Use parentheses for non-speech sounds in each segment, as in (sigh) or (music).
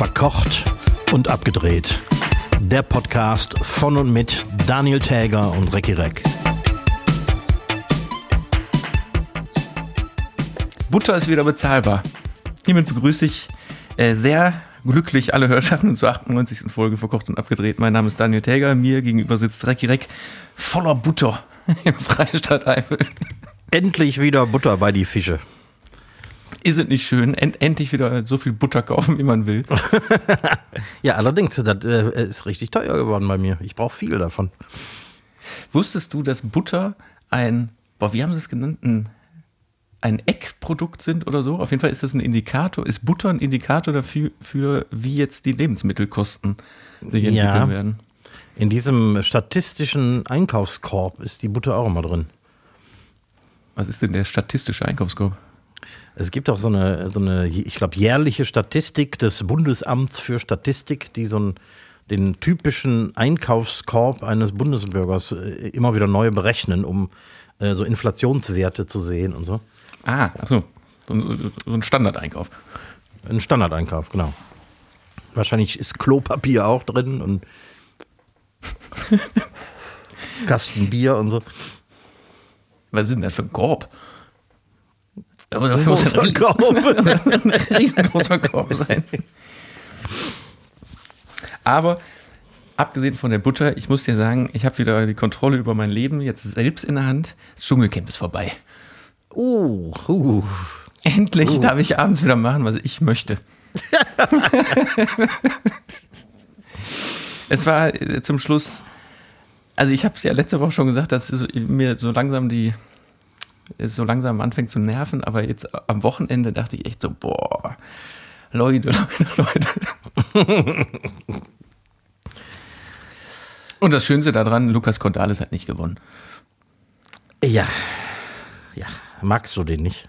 Verkocht und abgedreht. Der Podcast von und mit Daniel Täger und Recki Reck. Butter ist wieder bezahlbar. Hiermit begrüße ich äh, sehr glücklich alle Hörschaften zur 98. Folge Verkocht und abgedreht. Mein Name ist Daniel Täger. Mir gegenüber sitzt Recki Reck voller Butter (laughs) im Freistaat Eifel. Endlich wieder Butter bei die Fische. Ist es nicht schön? End endlich wieder so viel Butter kaufen, wie man will. (laughs) ja, allerdings, das äh, ist richtig teuer geworden bei mir. Ich brauche viel davon. Wusstest du, dass Butter ein, boah, wie haben sie es genannt? Ein, ein Eckprodukt sind oder so? Auf jeden Fall ist das ein Indikator, ist Butter ein Indikator dafür, für wie jetzt die Lebensmittelkosten sich entwickeln Ja. werden? In diesem statistischen Einkaufskorb ist die Butter auch immer drin. Was ist denn der statistische Einkaufskorb? Es gibt auch so eine, so eine ich glaube, jährliche Statistik des Bundesamts für Statistik, die so einen, den typischen Einkaufskorb eines Bundesbürgers äh, immer wieder neu berechnen, um äh, so Inflationswerte zu sehen und so. Ah, achso. So, so ein Standardeinkauf. Ein Standardeinkauf, genau. Wahrscheinlich ist Klopapier auch drin und (laughs) Kasten Bier und so. Was ist denn das für ein Korb? Aber das muss ein (laughs) rie- Korb. ein riesengroßer Korb sein. Aber abgesehen von der Butter, ich muss dir sagen, ich habe wieder die Kontrolle über mein Leben jetzt selbst in der Hand. Das Dschungelcamp ist vorbei. Uh, uh. Endlich darf ich abends wieder machen, was ich möchte. (laughs) es war äh, zum Schluss, also ich habe es ja letzte Woche schon gesagt, dass mir so langsam die, so langsam anfängt zu nerven, aber jetzt am Wochenende dachte ich echt so, boah, Leute, (laughs) Leute, Leute. Und das Schönste daran, Lukas Cordalis hat nicht gewonnen. Ja. Ja. Magst du den nicht?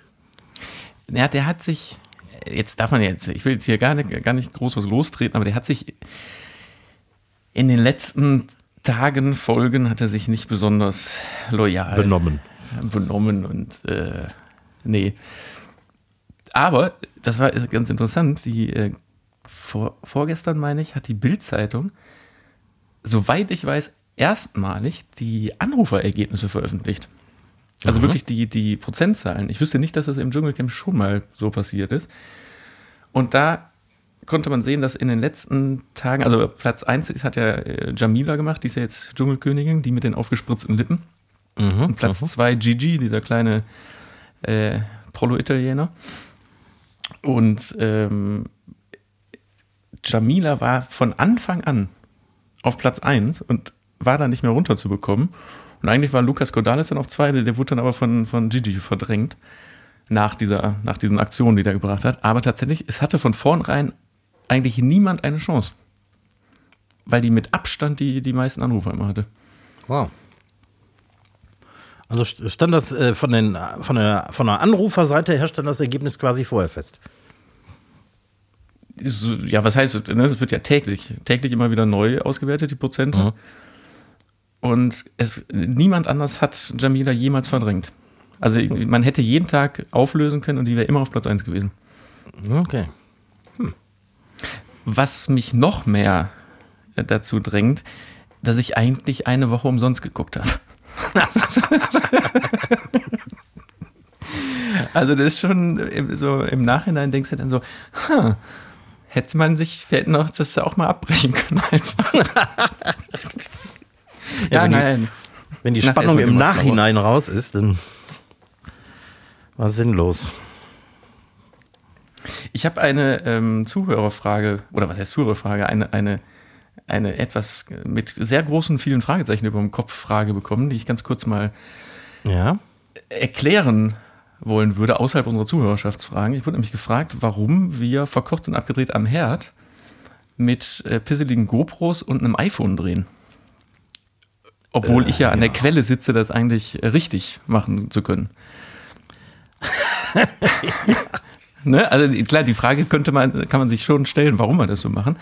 Ja, der hat sich, jetzt darf man jetzt, ich will jetzt hier gar nicht, gar nicht groß was lostreten, aber der hat sich in den letzten Tagen, Folgen, hat er sich nicht besonders loyal Benommen. Benommen und äh, nee. Aber, das war ganz interessant, die äh, vor, vorgestern, meine ich, hat die Bild-Zeitung, soweit ich weiß, erstmalig die Anruferergebnisse veröffentlicht. Also wirklich die, die Prozentzahlen. Ich wüsste nicht, dass das im Dschungelcamp schon mal so passiert ist. Und da konnte man sehen, dass in den letzten Tagen, also Platz 1 hat ja äh, Jamila gemacht, die ist ja jetzt Dschungelkönigin, die mit den aufgespritzten Lippen. Und Platz 2 Gigi, dieser kleine äh, Prolo-Italiener. Und ähm, Jamila war von Anfang an auf Platz 1 und war da nicht mehr runterzubekommen. Und eigentlich war Lukas Cordalis dann auf 2, der wurde dann aber von, von Gigi verdrängt nach dieser, nach diesen Aktionen, die er gebracht hat. Aber tatsächlich, es hatte von vornherein eigentlich niemand eine Chance. Weil die mit Abstand die, die meisten Anrufer immer hatte. Wow. Also st- stand das äh, von, den, von, der, von der Anruferseite her stand das Ergebnis quasi vorher fest. Ja, was heißt, ne, es wird ja täglich, täglich immer wieder neu ausgewertet, die Prozente. Mhm. Und es, niemand anders hat Jamila jemals verdrängt. Also man hätte jeden Tag auflösen können und die wäre immer auf Platz 1 gewesen. Okay. Was mich noch mehr dazu drängt, dass ich eigentlich eine Woche umsonst geguckt habe. (laughs) also das ist schon so im Nachhinein denkst du dann so, huh, hätte man sich hätte noch das auch mal abbrechen können einfach. (laughs) ja, wenn die- nein. Wenn die Spannung im Nachhinein raus ist, dann war es sinnlos. Ich habe eine ähm, Zuhörerfrage, oder was heißt Zuhörerfrage, eine, eine, eine etwas mit sehr großen, vielen Fragezeichen über dem Kopf Frage bekommen, die ich ganz kurz mal Ja. erklären wollen würde, außerhalb unserer Zuhörerschaftsfragen. Ich wurde nämlich gefragt, warum wir verkocht und abgedreht am Herd mit äh, pisseligen GoPros und einem iPhone drehen. Obwohl ich ja an der Quelle sitze, das eigentlich äh, richtig machen zu können. (laughs) (laughs) Ne? Also klar, die Frage könnte man, kann man sich schon stellen, warum wir das so machen.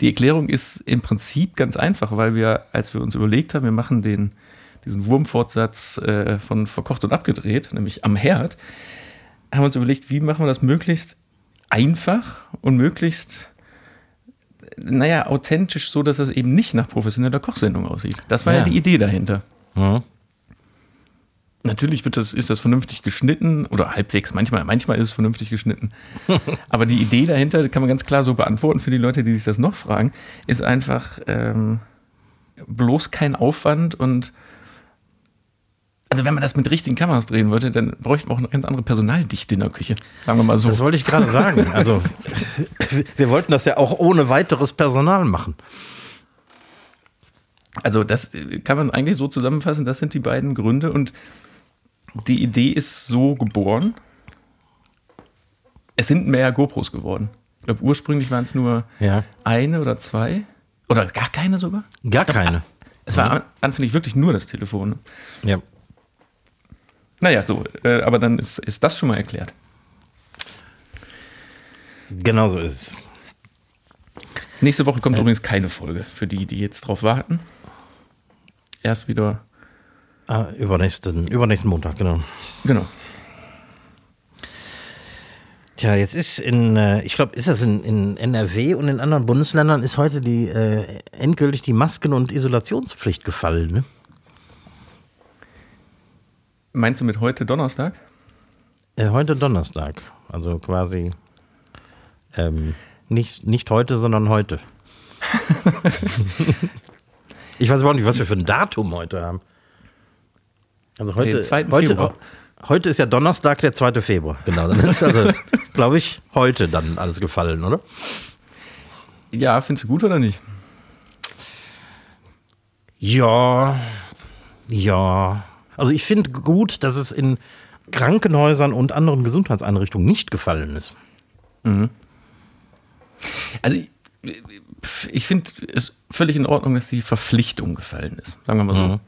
Die Erklärung ist im Prinzip ganz einfach, weil wir, als wir uns überlegt haben, wir machen den, diesen Wurmfortsatz äh, von verkocht und abgedreht, nämlich am Herd, haben wir uns überlegt, wie machen wir das möglichst einfach und möglichst naja, authentisch so, dass das eben nicht nach professioneller Kochsendung aussieht. Das war ja, Ja. die Idee dahinter. Ja. Natürlich wird das, ist das vernünftig geschnitten oder halbwegs, manchmal, manchmal ist es vernünftig geschnitten. (laughs) Aber die Idee dahinter, kann man ganz klar so beantworten für die Leute, die sich das noch fragen, ist einfach ähm, bloß kein Aufwand und also wenn man das mit richtigen Kameras drehen würde, dann bräuchten wir auch eine ganz andere Personaldichte in der Küche. Sagen wir mal so. Das wollte ich gerade sagen. (laughs) Also, wir wollten das ja auch ohne weiteres Personal machen. Also das äh, kann man eigentlich so zusammenfassen, das sind die beiden Gründe und die Idee ist so geboren. Es sind mehr GoPros geworden. Ich glaube, ursprünglich waren es nur Ja. eine oder zwei oder gar keine sogar. Gar keine. Es war an- anfänglich wirklich nur das Telefon. ne? Ja. Naja, so, äh, aber dann ist, ist das schon mal erklärt. Genau so ist es. Nächste Woche kommt übrigens keine Folge für die, die jetzt drauf warten. Erst wieder, Ah, übernächsten, übernächsten Montag, genau. genau. Tja, jetzt ist in, äh, ich glaube, ist das in, in NRW und in anderen Bundesländern ist heute die äh, endgültig die Masken- und Isolationspflicht gefallen. Ne? Meinst du mit heute Donnerstag? Äh, heute Donnerstag. Also quasi ähm, nicht, nicht heute, sondern heute. (laughs) (laughs) ich weiß überhaupt nicht, was wir für ein Datum heute haben. Also heute, 2. heute, heute ist ja Donnerstag, der 2. Februar. Genau, dann ist also, (laughs) glaube ich, heute dann alles gefallen, oder? Ja, findest du gut oder nicht? Ja, ja. Also ich finde gut, dass es in Krankenhäusern und anderen Gesundheitseinrichtungen nicht gefallen ist. Also ich, ich finde es völlig in Ordnung, dass die Verpflichtung gefallen ist. Sagen wir mal so. Mhm.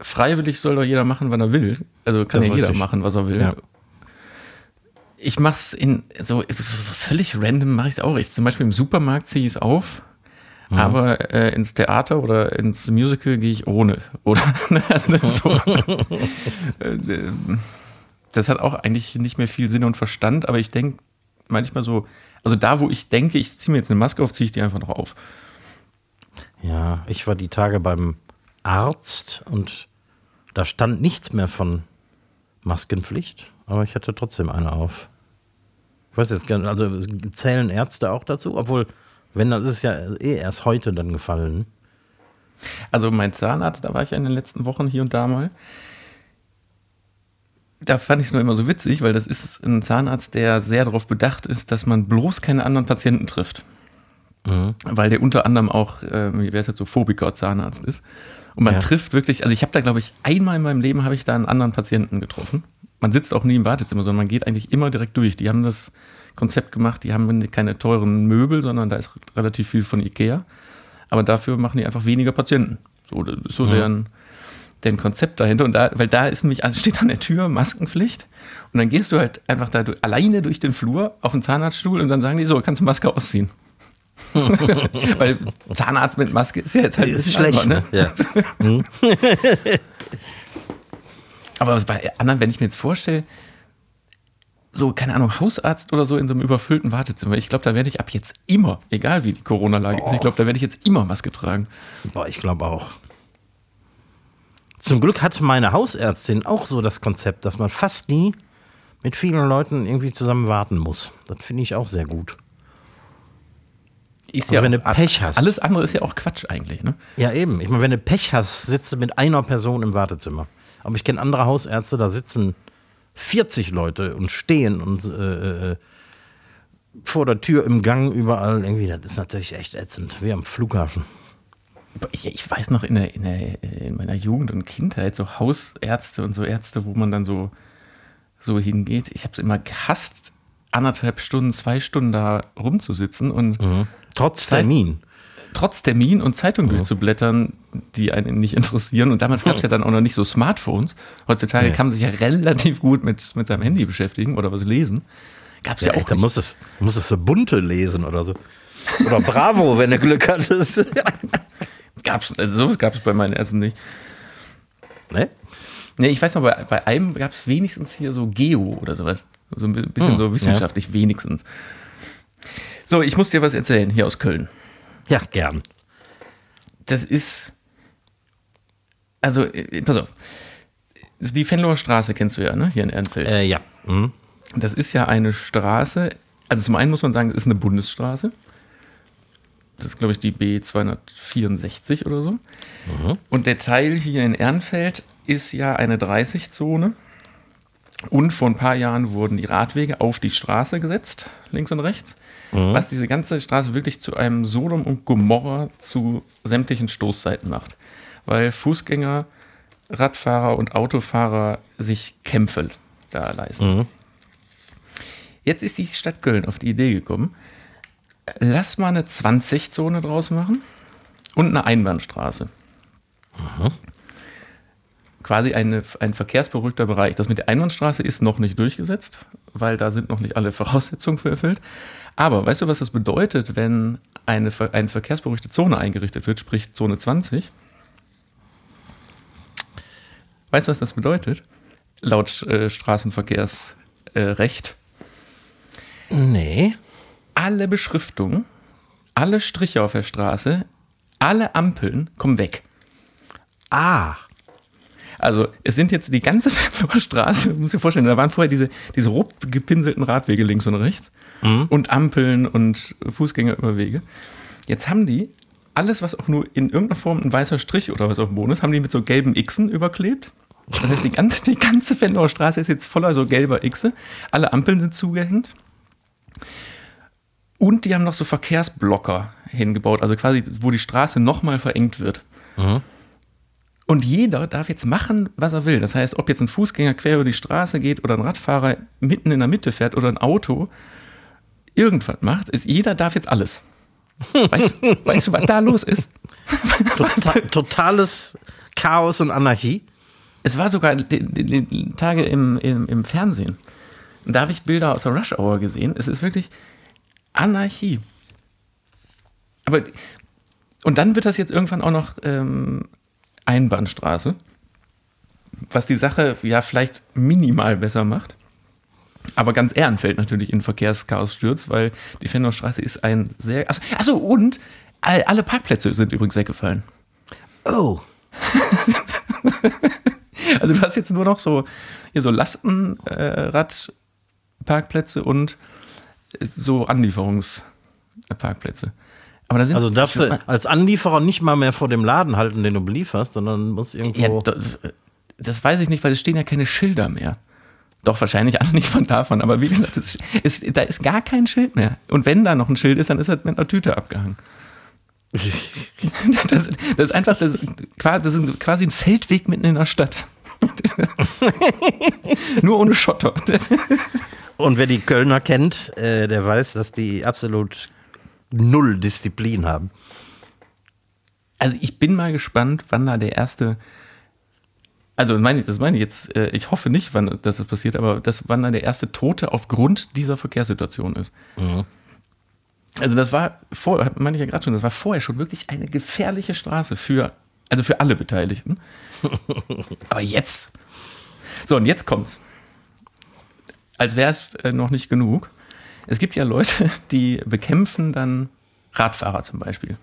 Freiwillig soll doch jeder machen, wann er will. Also kann Das ja jeder richtig. machen, was er will. Ja. Ich mach's in so völlig random mache ich es auch. Ich zum Beispiel im Supermarkt ziehe ich es auf, Mhm. aber äh, ins Theater oder ins Musical gehe ich ohne. (laughs) Oder also das, so, (laughs) das hat auch eigentlich nicht mehr viel Sinn und Verstand, aber ich denke manchmal so, also da, wo ich denke, ich ziehe mir jetzt eine Maske auf, ziehe ich die einfach noch auf. Ja, ich war die Tage beim Arzt und da stand nichts mehr von Maskenpflicht, aber ich hatte trotzdem eine auf. Ich weiß jetzt gar nicht, also zählen Ärzte auch dazu? Obwohl, wenn, das ist ja eh erst heute dann gefallen. Also mein Zahnarzt, da war ich ja in den letzten Wochen hier und da mal. Da fand ich es nur immer so witzig, weil das ist ein Zahnarzt, der sehr darauf bedacht ist, dass man bloß keine anderen Patienten trifft. Weil der unter anderem auch, äh, wie wäre es jetzt so, Phobiker-Zahnarzt ist. Und man Ja. trifft wirklich, also ich habe da, glaube ich, einmal in meinem Leben habe ich da einen anderen Patienten getroffen. Man sitzt auch nie im Wartezimmer, sondern man geht eigentlich immer direkt durch. Die haben das Konzept gemacht, die haben keine teuren Möbel, sondern da ist relativ viel von Ikea. Aber dafür machen die einfach weniger Patienten. So, das ist so deren, deren Konzept dahinter. Und da, weil da ist nämlich, (laughs) steht an der Tür Maskenpflicht. Und dann gehst du halt einfach da alleine durch den Flur auf den Zahnarztstuhl und dann sagen die so, kannst du Maske ausziehen. (laughs) weil Zahnarzt mit Maske ist ja jetzt halt Ist schlecht, albern, ne? Ja. (laughs) Aber was bei anderen, wenn ich mir jetzt vorstelle, so, keine Ahnung, Hausarzt oder so in so einem überfüllten Wartezimmer, ich glaube, da werde ich ab jetzt immer, egal wie die Corona-Lage ist, ich glaube, da werde ich jetzt immer Maske tragen. Boah, ich glaube auch. Zum Glück hat meine Hausärztin auch so das Konzept, dass man fast nie mit vielen Leuten irgendwie zusammen warten muss. Das finde ich auch sehr gut. Ist Also wenn auch- du Pech hast. Alles andere ist ja auch Quatsch eigentlich, ne? Ja, eben. Ich meine, wenn du Pech hast, sitzt du mit einer Person im Wartezimmer. Aber ich kenne andere Hausärzte, da sitzen 40 Leute und stehen und äh, äh, vor der Tür im Gang überall. Irgendwie, das ist natürlich echt ätzend, wie am Flughafen. Ich, ich weiß noch in, der, in, der, in meiner Jugend und Kindheit so Hausärzte und so Ärzte, wo man dann so, so hingeht. Ich habe es immer gehasst, anderthalb Stunden, zwei Stunden da rumzusitzen und Trotz Zeit- Termin. trotz Termin und Zeitung durchzublättern, die einen nicht interessieren. Und damals gab es ja dann auch noch nicht so Smartphones. Heutzutage Nee. kann man sich ja relativ gut mit, mit seinem Handy beschäftigen oder was lesen. Gab es ja, Ja, auch da muss es, muss es so bunte lesen oder so. Oder Bravo, (laughs) wenn du Glück hattest. (laughs) Gab's, also sowas gab es bei meinen Ärzten nicht. ne? Nee, ich weiß noch, bei, bei einem gab es wenigstens hier so Geo oder sowas. So ein bi- bisschen Hm, so wissenschaftlich, wenigstens. So, ich muss dir was erzählen hier aus Köln. Ja, gern. Das ist. Also, äh, pass auf. Die Fenloher Straße kennst du ja, ne? Hier in Ehrenfeld. Äh, ja. Mhm. Das ist ja eine Straße. Also, zum einen muss man sagen, es ist eine Bundesstraße. Das ist, glaube ich, die B264 oder so. Und der Teil hier in Ehrenfeld ist ja eine 30-Zone. Und vor ein paar Jahren wurden die Radwege auf die Straße gesetzt, links und rechts. Was diese ganze Straße wirklich zu einem Sodom und Gomorra zu sämtlichen Stoßzeiten macht. Weil Fußgänger, Radfahrer und Autofahrer sich Kämpfe da leisten. Jetzt ist die Stadt Köln auf die Idee gekommen, lass mal eine 20-Zone draus machen und eine Einbahnstraße. Quasi eine, ein verkehrsberuhigter Bereich. Das mit der Einbahnstraße ist noch nicht durchgesetzt, weil da sind noch nicht alle (laughs) Voraussetzungen für erfüllt. Aber weißt du, was das bedeutet, wenn eine, eine verkehrsberuhigte Zone eingerichtet wird, sprich Zone 20? Weißt du, was das bedeutet? Laut äh, Straßenverkehrsrecht. Äh. Nee. alle Beschriftungen, alle Striche auf der Straße, alle Ampeln kommen weg. Ah. Also es sind jetzt die ganze (laughs) Fernloher Straße, muss dir vorstellen, da waren vorher diese, diese rot gepinselten Radwege links und rechts und Ampeln und Fußgängerüberwege. Jetzt haben die alles, was auch nur in irgendeiner Form ein weißer Strich oder was auf dem Boden ist, haben die mit so gelben Xen überklebt. Das heißt, die ganze, die ganze Fenloher Straße ist jetzt voller so gelber Xe. Alle Ampeln sind zugehängt. Und die haben noch so Verkehrsblocker hingebaut, also quasi, wo die Straße nochmal verengt wird. Und jeder darf jetzt machen, was er will. Das heißt, ob jetzt ein Fußgänger quer über die Straße geht oder ein Radfahrer mitten in der Mitte fährt oder ein Auto irgendwas macht, ist, jeder darf jetzt alles. Weißt, weißt du, was da los ist? Tota totales Chaos und Anarchie. Es war sogar die, die, die Tage im, im, im Fernsehen. Und da habe ich Bilder aus der Rush Hour gesehen. Es ist wirklich Anarchie. Aber und dann wird das jetzt irgendwann auch noch ähm, Einbahnstraße, was die Sache ja vielleicht minimal besser macht. Aber ganz Ehrenfeld natürlich in Verkehrschaos stürzt, weil die Fennerstraße ist ein sehr. Achso, achso und all- alle Parkplätze sind übrigens weggefallen. Oh. (laughs) Also du hast jetzt nur noch so hier so Lastenradparkplätze und äh, so Anlieferungsparkplätze. Aber da sind Also darfst du als Anlieferer nicht mal mehr vor dem Laden halten, den du belieferst, sondern musst ja, irgendwo. da- das weiß ich nicht, weil es stehen ja keine Schilder mehr. Doch, wahrscheinlich alle nicht von davon, aber wie gesagt, es ist, da ist gar kein Schild mehr. Und wenn da noch ein Schild ist, dann ist er mit einer Tüte abgehangen. (laughs) Das, das ist einfach, das, ist quasi- das ist quasi ein Feldweg mitten in der Stadt. (laughs) Nur ohne Schotter. Und wer die Kölner kennt, äh, der weiß, dass die absolut null Disziplin haben. Also ich bin mal gespannt, wann da der erste, also meine, das meine ich jetzt, äh, ich hoffe nicht, wann dass das passiert, aber das, wann da der erste Tote aufgrund dieser Verkehrssituation ist. Also das war vor, meine ich ja gerade schon, das war vorher schon wirklich eine gefährliche Straße für, also für alle Beteiligten. (laughs) aber jetzt. So, und jetzt kommt's. Als wäre es äh, noch nicht genug. Es gibt ja Leute, (laughs) die bekämpfen dann Radfahrer zum Beispiel.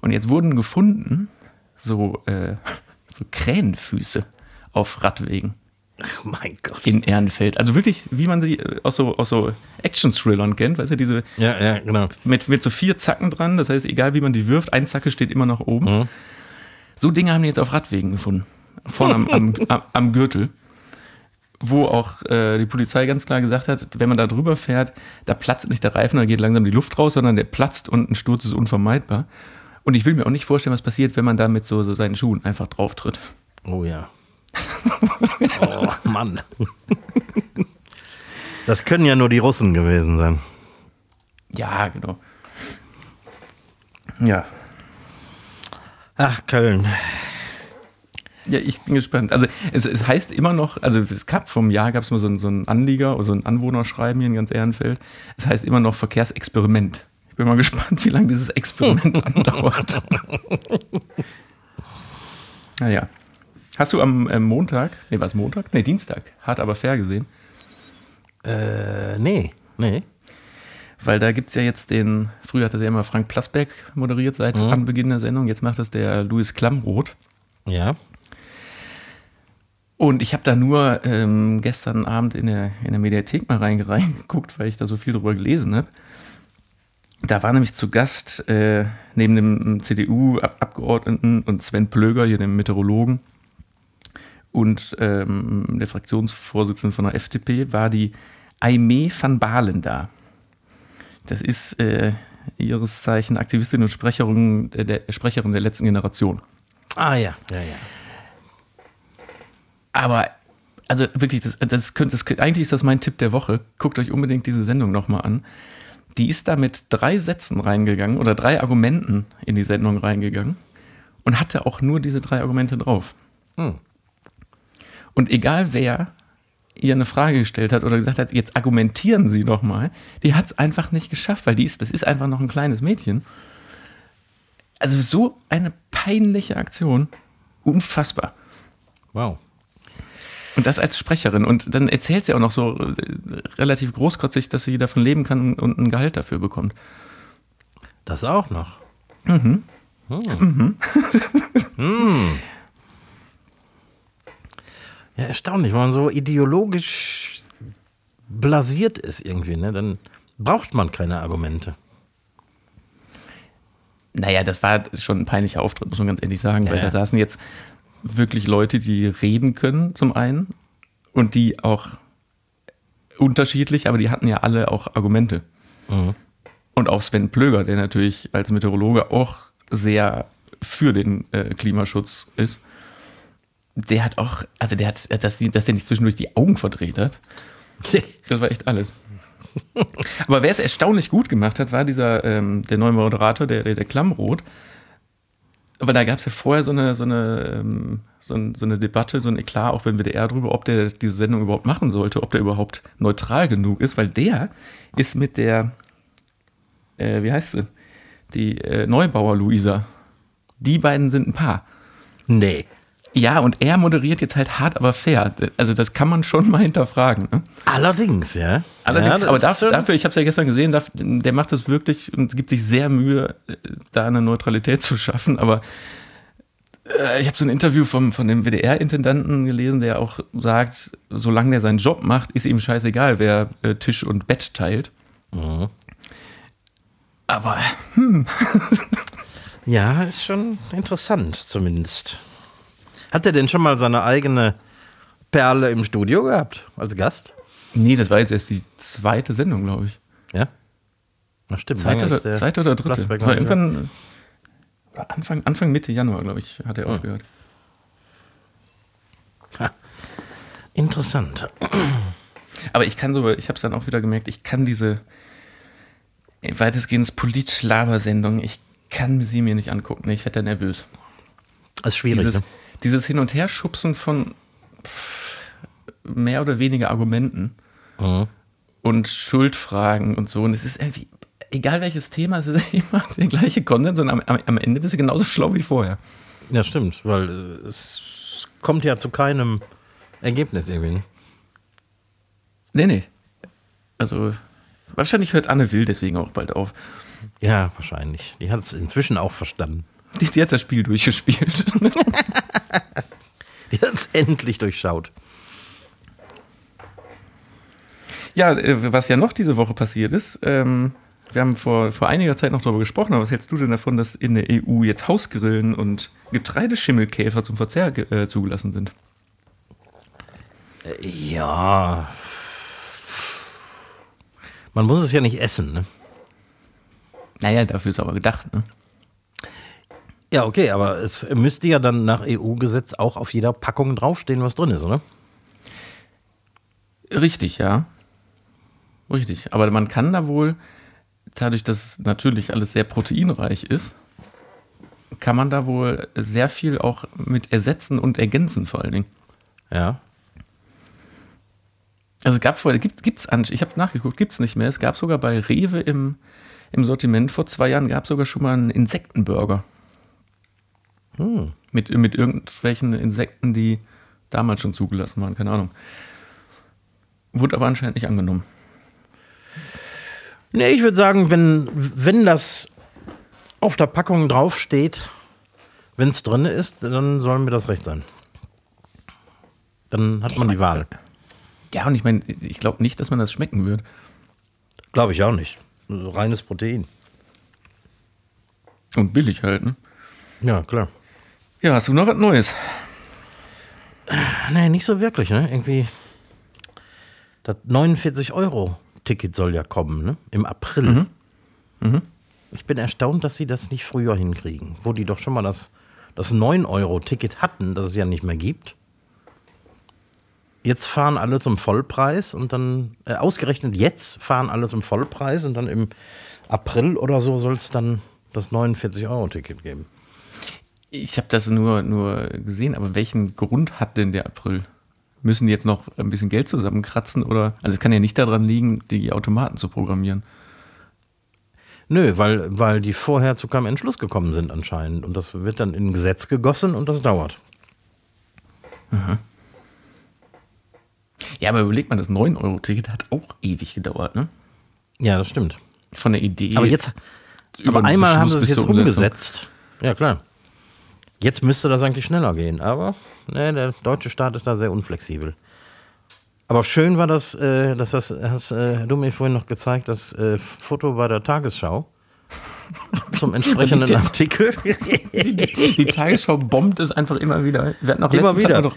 Und jetzt wurden gefunden so, äh, (laughs) so Krähenfüße auf Radwegen Ach, mein Gott. in Ehrenfeld. Also wirklich, wie man sie äh, aus so, aus so Action-Thrillern kennt, weißt du, diese Ja, ja, genau. mit, mit so vier Zacken dran, das heißt, egal wie man die wirft, ein Zacke steht immer noch oben. So Dinge haben die jetzt auf Radwegen gefunden. Vorne am, am, (laughs) am, am Gürtel. Wo auch äh, die Polizei ganz klar gesagt hat, wenn man da drüber fährt, da platzt nicht der Reifen, da geht langsam die Luft raus, sondern der platzt und ein Sturz ist unvermeidbar. Und ich will mir auch nicht vorstellen, was passiert, wenn man da mit so, so seinen Schuhen einfach drauf tritt. Oh ja. (laughs) Oh Mann. Das können ja nur die Russen gewesen sein. Ja, genau. Ja. Ach, Köln. Ja, ich bin gespannt. Also es, es heißt immer noch, also es gab vom Jahr gab es mal so ein, so ein Anlieger oder so ein Anwohnerschreiben hier in ganz Ehrenfeld. Es heißt immer noch Verkehrsexperiment. Ich bin mal (laughs) gespannt, wie lange dieses Experiment (laughs) andauert. (laughs) naja. Hast du am äh, Montag, nee, war es Montag? Nee, Dienstag, hart aber fair gesehen. Äh, nee, nee. Weil da gibt es ja jetzt den, früher hatte der immer Frank Plasberg moderiert seit Mhm. Anbeginn der Sendung, jetzt macht das der Louis Klamroth. Ja. Und ich habe da nur ähm, gestern Abend in der, in der Mediathek mal reinge- reingeguckt, weil ich da so viel drüber gelesen habe. Da war nämlich zu Gast äh, neben dem CDU-Abgeordneten und Sven Plöger, hier dem Meteorologen, und ähm, der Fraktionsvorsitzende von der FDP, war die Aimee van Balen da. Das ist äh, ihres Zeichen Aktivistin und Sprecherin der, der, Sprecherin der letzten Generation. Ah ja. Ja, ja. Aber, also wirklich, das, das könnte, das, eigentlich ist das mein Tipp der Woche. Guckt euch unbedingt diese Sendung nochmal an. Die ist da mit drei Sätzen reingegangen oder drei Argumenten in die Sendung reingegangen und hatte auch nur diese drei Argumente drauf. Hm. Und egal wer ihr eine Frage gestellt hat oder gesagt hat, jetzt argumentieren Sie doch mal, die hat es einfach nicht geschafft, weil die ist, das ist einfach noch ein kleines Mädchen. Also so eine peinliche Aktion, unfassbar. Wow. Und das als Sprecherin. Und dann erzählt sie auch noch so äh, relativ großkotzig, dass sie davon leben kann und ein Gehalt dafür bekommt. Das auch noch. Mhm. Hm. Ja, erstaunlich, wenn man so ideologisch blasiert ist irgendwie, ne? Dann braucht man keine Argumente. Naja, das war schon ein peinlicher Auftritt, muss man ganz ehrlich sagen, Ja, weil ja. da saßen jetzt wirklich Leute, die reden können, zum einen, und die auch unterschiedlich, aber die hatten ja alle auch Argumente. Mhm. Und auch Sven Plöger, der natürlich als Meteorologe auch sehr für den äh, Klimaschutz ist, der hat auch, also der hat, dass, die, dass der nicht zwischendurch die Augen verdreht hat, (laughs) das war echt alles. Aber wer es erstaunlich gut gemacht hat, war dieser, ähm, der neue Moderator, der, der, der Klammrot. Aber da gab es ja vorher so eine, so, eine, ähm, so, ein, so eine Debatte, so ein Eklat auch beim WDR drüber, ob der diese Sendung überhaupt machen sollte, ob der überhaupt neutral genug ist, weil der ist mit der, äh, wie heißt sie, die äh, Neubauer Luisa. Die beiden sind ein Paar. Nee. Ja, und er moderiert jetzt halt hart, aber fair. Also das kann man schon (laughs) mal hinterfragen. Ne? Allerdings, ja. Allerdings, ja, aber dafür, dafür ich habe es ja gestern gesehen, darf, der macht das wirklich und gibt sich sehr Mühe, äh, da eine Neutralität (laughs) zu schaffen. Aber äh, ich habe so ein Interview vom, von dem WDR-Intendanten gelesen, der auch sagt, solange der seinen Job macht, ist ihm scheißegal, wer äh, Tisch und Bett teilt. Mhm. Aber (laughs) Ja, ist schon interessant, zumindest. Hat er denn schon mal seine eigene Perle im Studio gehabt, als Gast? nee, das war jetzt erst die zweite Sendung, glaube ich. Ja? Na stimmt. Zweite oder, zweite oder dritte. Das war irgendwann äh, Anfang, Anfang Mitte Januar, glaube ich, hat er aufgehört. Ha. Interessant. Aber ich kann so, ich habe es dann auch wieder gemerkt, ich kann diese weitestgehend Polit-Laber-Sendung, ich kann sie mir nicht angucken. Ich werde da nervös. Das ist schwierig. Dieses, ne? Dieses Hin- und Herschubsen von mehr oder weniger Argumenten Mhm. und Schuldfragen und so. Und es ist irgendwie, egal welches Thema, es ist (laughs) immer der gleiche sondern am, am, am Ende bist du genauso schlau wie vorher. Ja, stimmt, weil äh, es kommt ja zu keinem Ergebnis irgendwie. ne? Nee, nee. Also, wahrscheinlich hört Anne Will deswegen auch bald auf. Ja, wahrscheinlich. Die hat es inzwischen auch verstanden. Die, die hat das Spiel durchgespielt. (laughs) Die hat es endlich durchschaut. Ja, äh, was ja noch diese Woche passiert ist, ähm, wir haben vor, vor einiger Zeit noch darüber gesprochen, aber was hältst du denn davon, dass in der EU jetzt Hausgrillen und Getreideschimmelkäfer zum Verzehr äh, zugelassen sind? Ja. Man muss es ja nicht essen, ne? Naja, dafür ist aber gedacht, ne? Ja, okay, aber es müsste ja dann nach EU-Gesetz auch auf jeder Packung draufstehen, was drin ist, oder? Richtig, ja. Richtig. Aber man kann da wohl, dadurch, dass natürlich alles sehr proteinreich ist, kann man da wohl sehr viel auch mit ersetzen und ergänzen vor allen Dingen. Ja. Also es gab vorher, gibt, gibt's an, ich habe nachgeguckt, gibt es nicht mehr. Es gab sogar bei Rewe im, im Sortiment vor zwei Jahren gab es sogar schon mal einen Insektenburger. Hm. Mit, mit irgendwelchen Insekten, die damals schon zugelassen waren, keine Ahnung. Wurde aber anscheinend nicht angenommen. Nee, ich würde sagen, wenn, wenn das auf der Packung draufsteht, wenn es drin ist, dann soll mir das recht sein. Dann hat man die Wahl. Ja, und ich meine, ich glaube nicht, dass man das schmecken wird. Glaube ich auch nicht. Reines Protein. Und billig halt, ne? Ja, klar. Ja, hast du noch was Neues? Nee, nicht so wirklich, ne? Irgendwie. Das 49-Euro-Ticket soll ja kommen, ne? Im April. Ich bin erstaunt, dass sie das nicht früher hinkriegen. Wo die doch schon mal das, das 9-Euro-Ticket hatten, das es ja nicht mehr gibt. Jetzt fahren alle zum Vollpreis und dann, äh, ausgerechnet jetzt fahren alle zum Vollpreis und dann im April oder so soll es dann das 49-Euro-Ticket geben. Ich habe das nur, nur gesehen, aber welchen Grund hat denn der April? Müssen die jetzt noch ein bisschen Geld zusammenkratzen oder? Also es kann ja nicht daran liegen, die Automaten zu programmieren. Nö, weil, weil die vorher zu keinem Entschluss gekommen sind anscheinend. Und das wird dann in ein Gesetz gegossen und das dauert. Ja, aber überleg mal, das 9-Euro-Ticket hat auch ewig gedauert, ne? Ja, das stimmt. Von der Idee. Aber jetzt, aber einmal haben sie es jetzt umgesetzt. Ja, klar. Jetzt müsste das eigentlich schneller gehen. Aber ne, der deutsche Staat ist da sehr unflexibel. Aber schön war das, äh, dass das hast äh, du mir vorhin noch gezeigt, das äh, Foto bei der Tagesschau (laughs) zum entsprechenden Artikel. (laughs) Die, die Tagesschau bombt es einfach immer wieder. Wir hatten auch Immer wieder. Hatten wir, doch,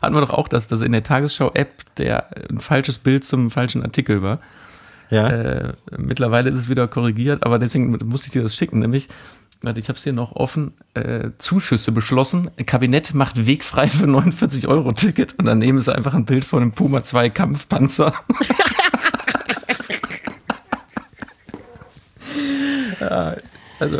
hatten wir doch auch, dass das in der Tagesschau-App der ein falsches Bild zum falschen Artikel war. ja. Äh, mittlerweile ist es wieder korrigiert, aber deswegen musste ich dir das schicken, nämlich, warte, ich habe es hier noch offen, äh, Zuschüsse beschlossen. Kabinett macht Weg frei für 49 Euro Ticket und daneben ist einfach ein Bild von einem Puma 2 Kampfpanzer. (laughs) also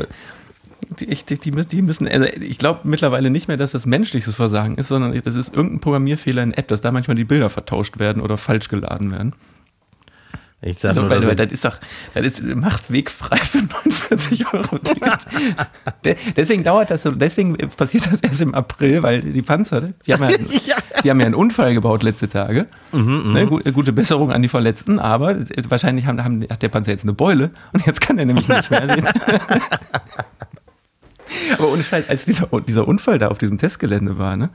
ich- die, die, die müssen, also ich glaube mittlerweile nicht mehr, dass das menschliches Versagen ist, sondern das ist irgendein Programmierfehler in der App, dass da manchmal die Bilder vertauscht werden oder falsch geladen werden. Ich sag So, nur, weil, weil das ist doch, das ist, macht Weg frei für 49 Euro Ticket. (laughs) De- deswegen dauert das so, deswegen passiert das erst im April, weil die Panzer, die haben (laughs) ja, die haben ja einen Unfall gebaut letzte Tage. ne, gut, gute Besserung an die Verletzten, aber wahrscheinlich haben, haben, hat der Panzer jetzt eine Beule und jetzt kann er nämlich nicht mehr. (laughs) aber ohne Scheiß, als dieser, dieser Unfall da auf diesem Testgelände war, ne,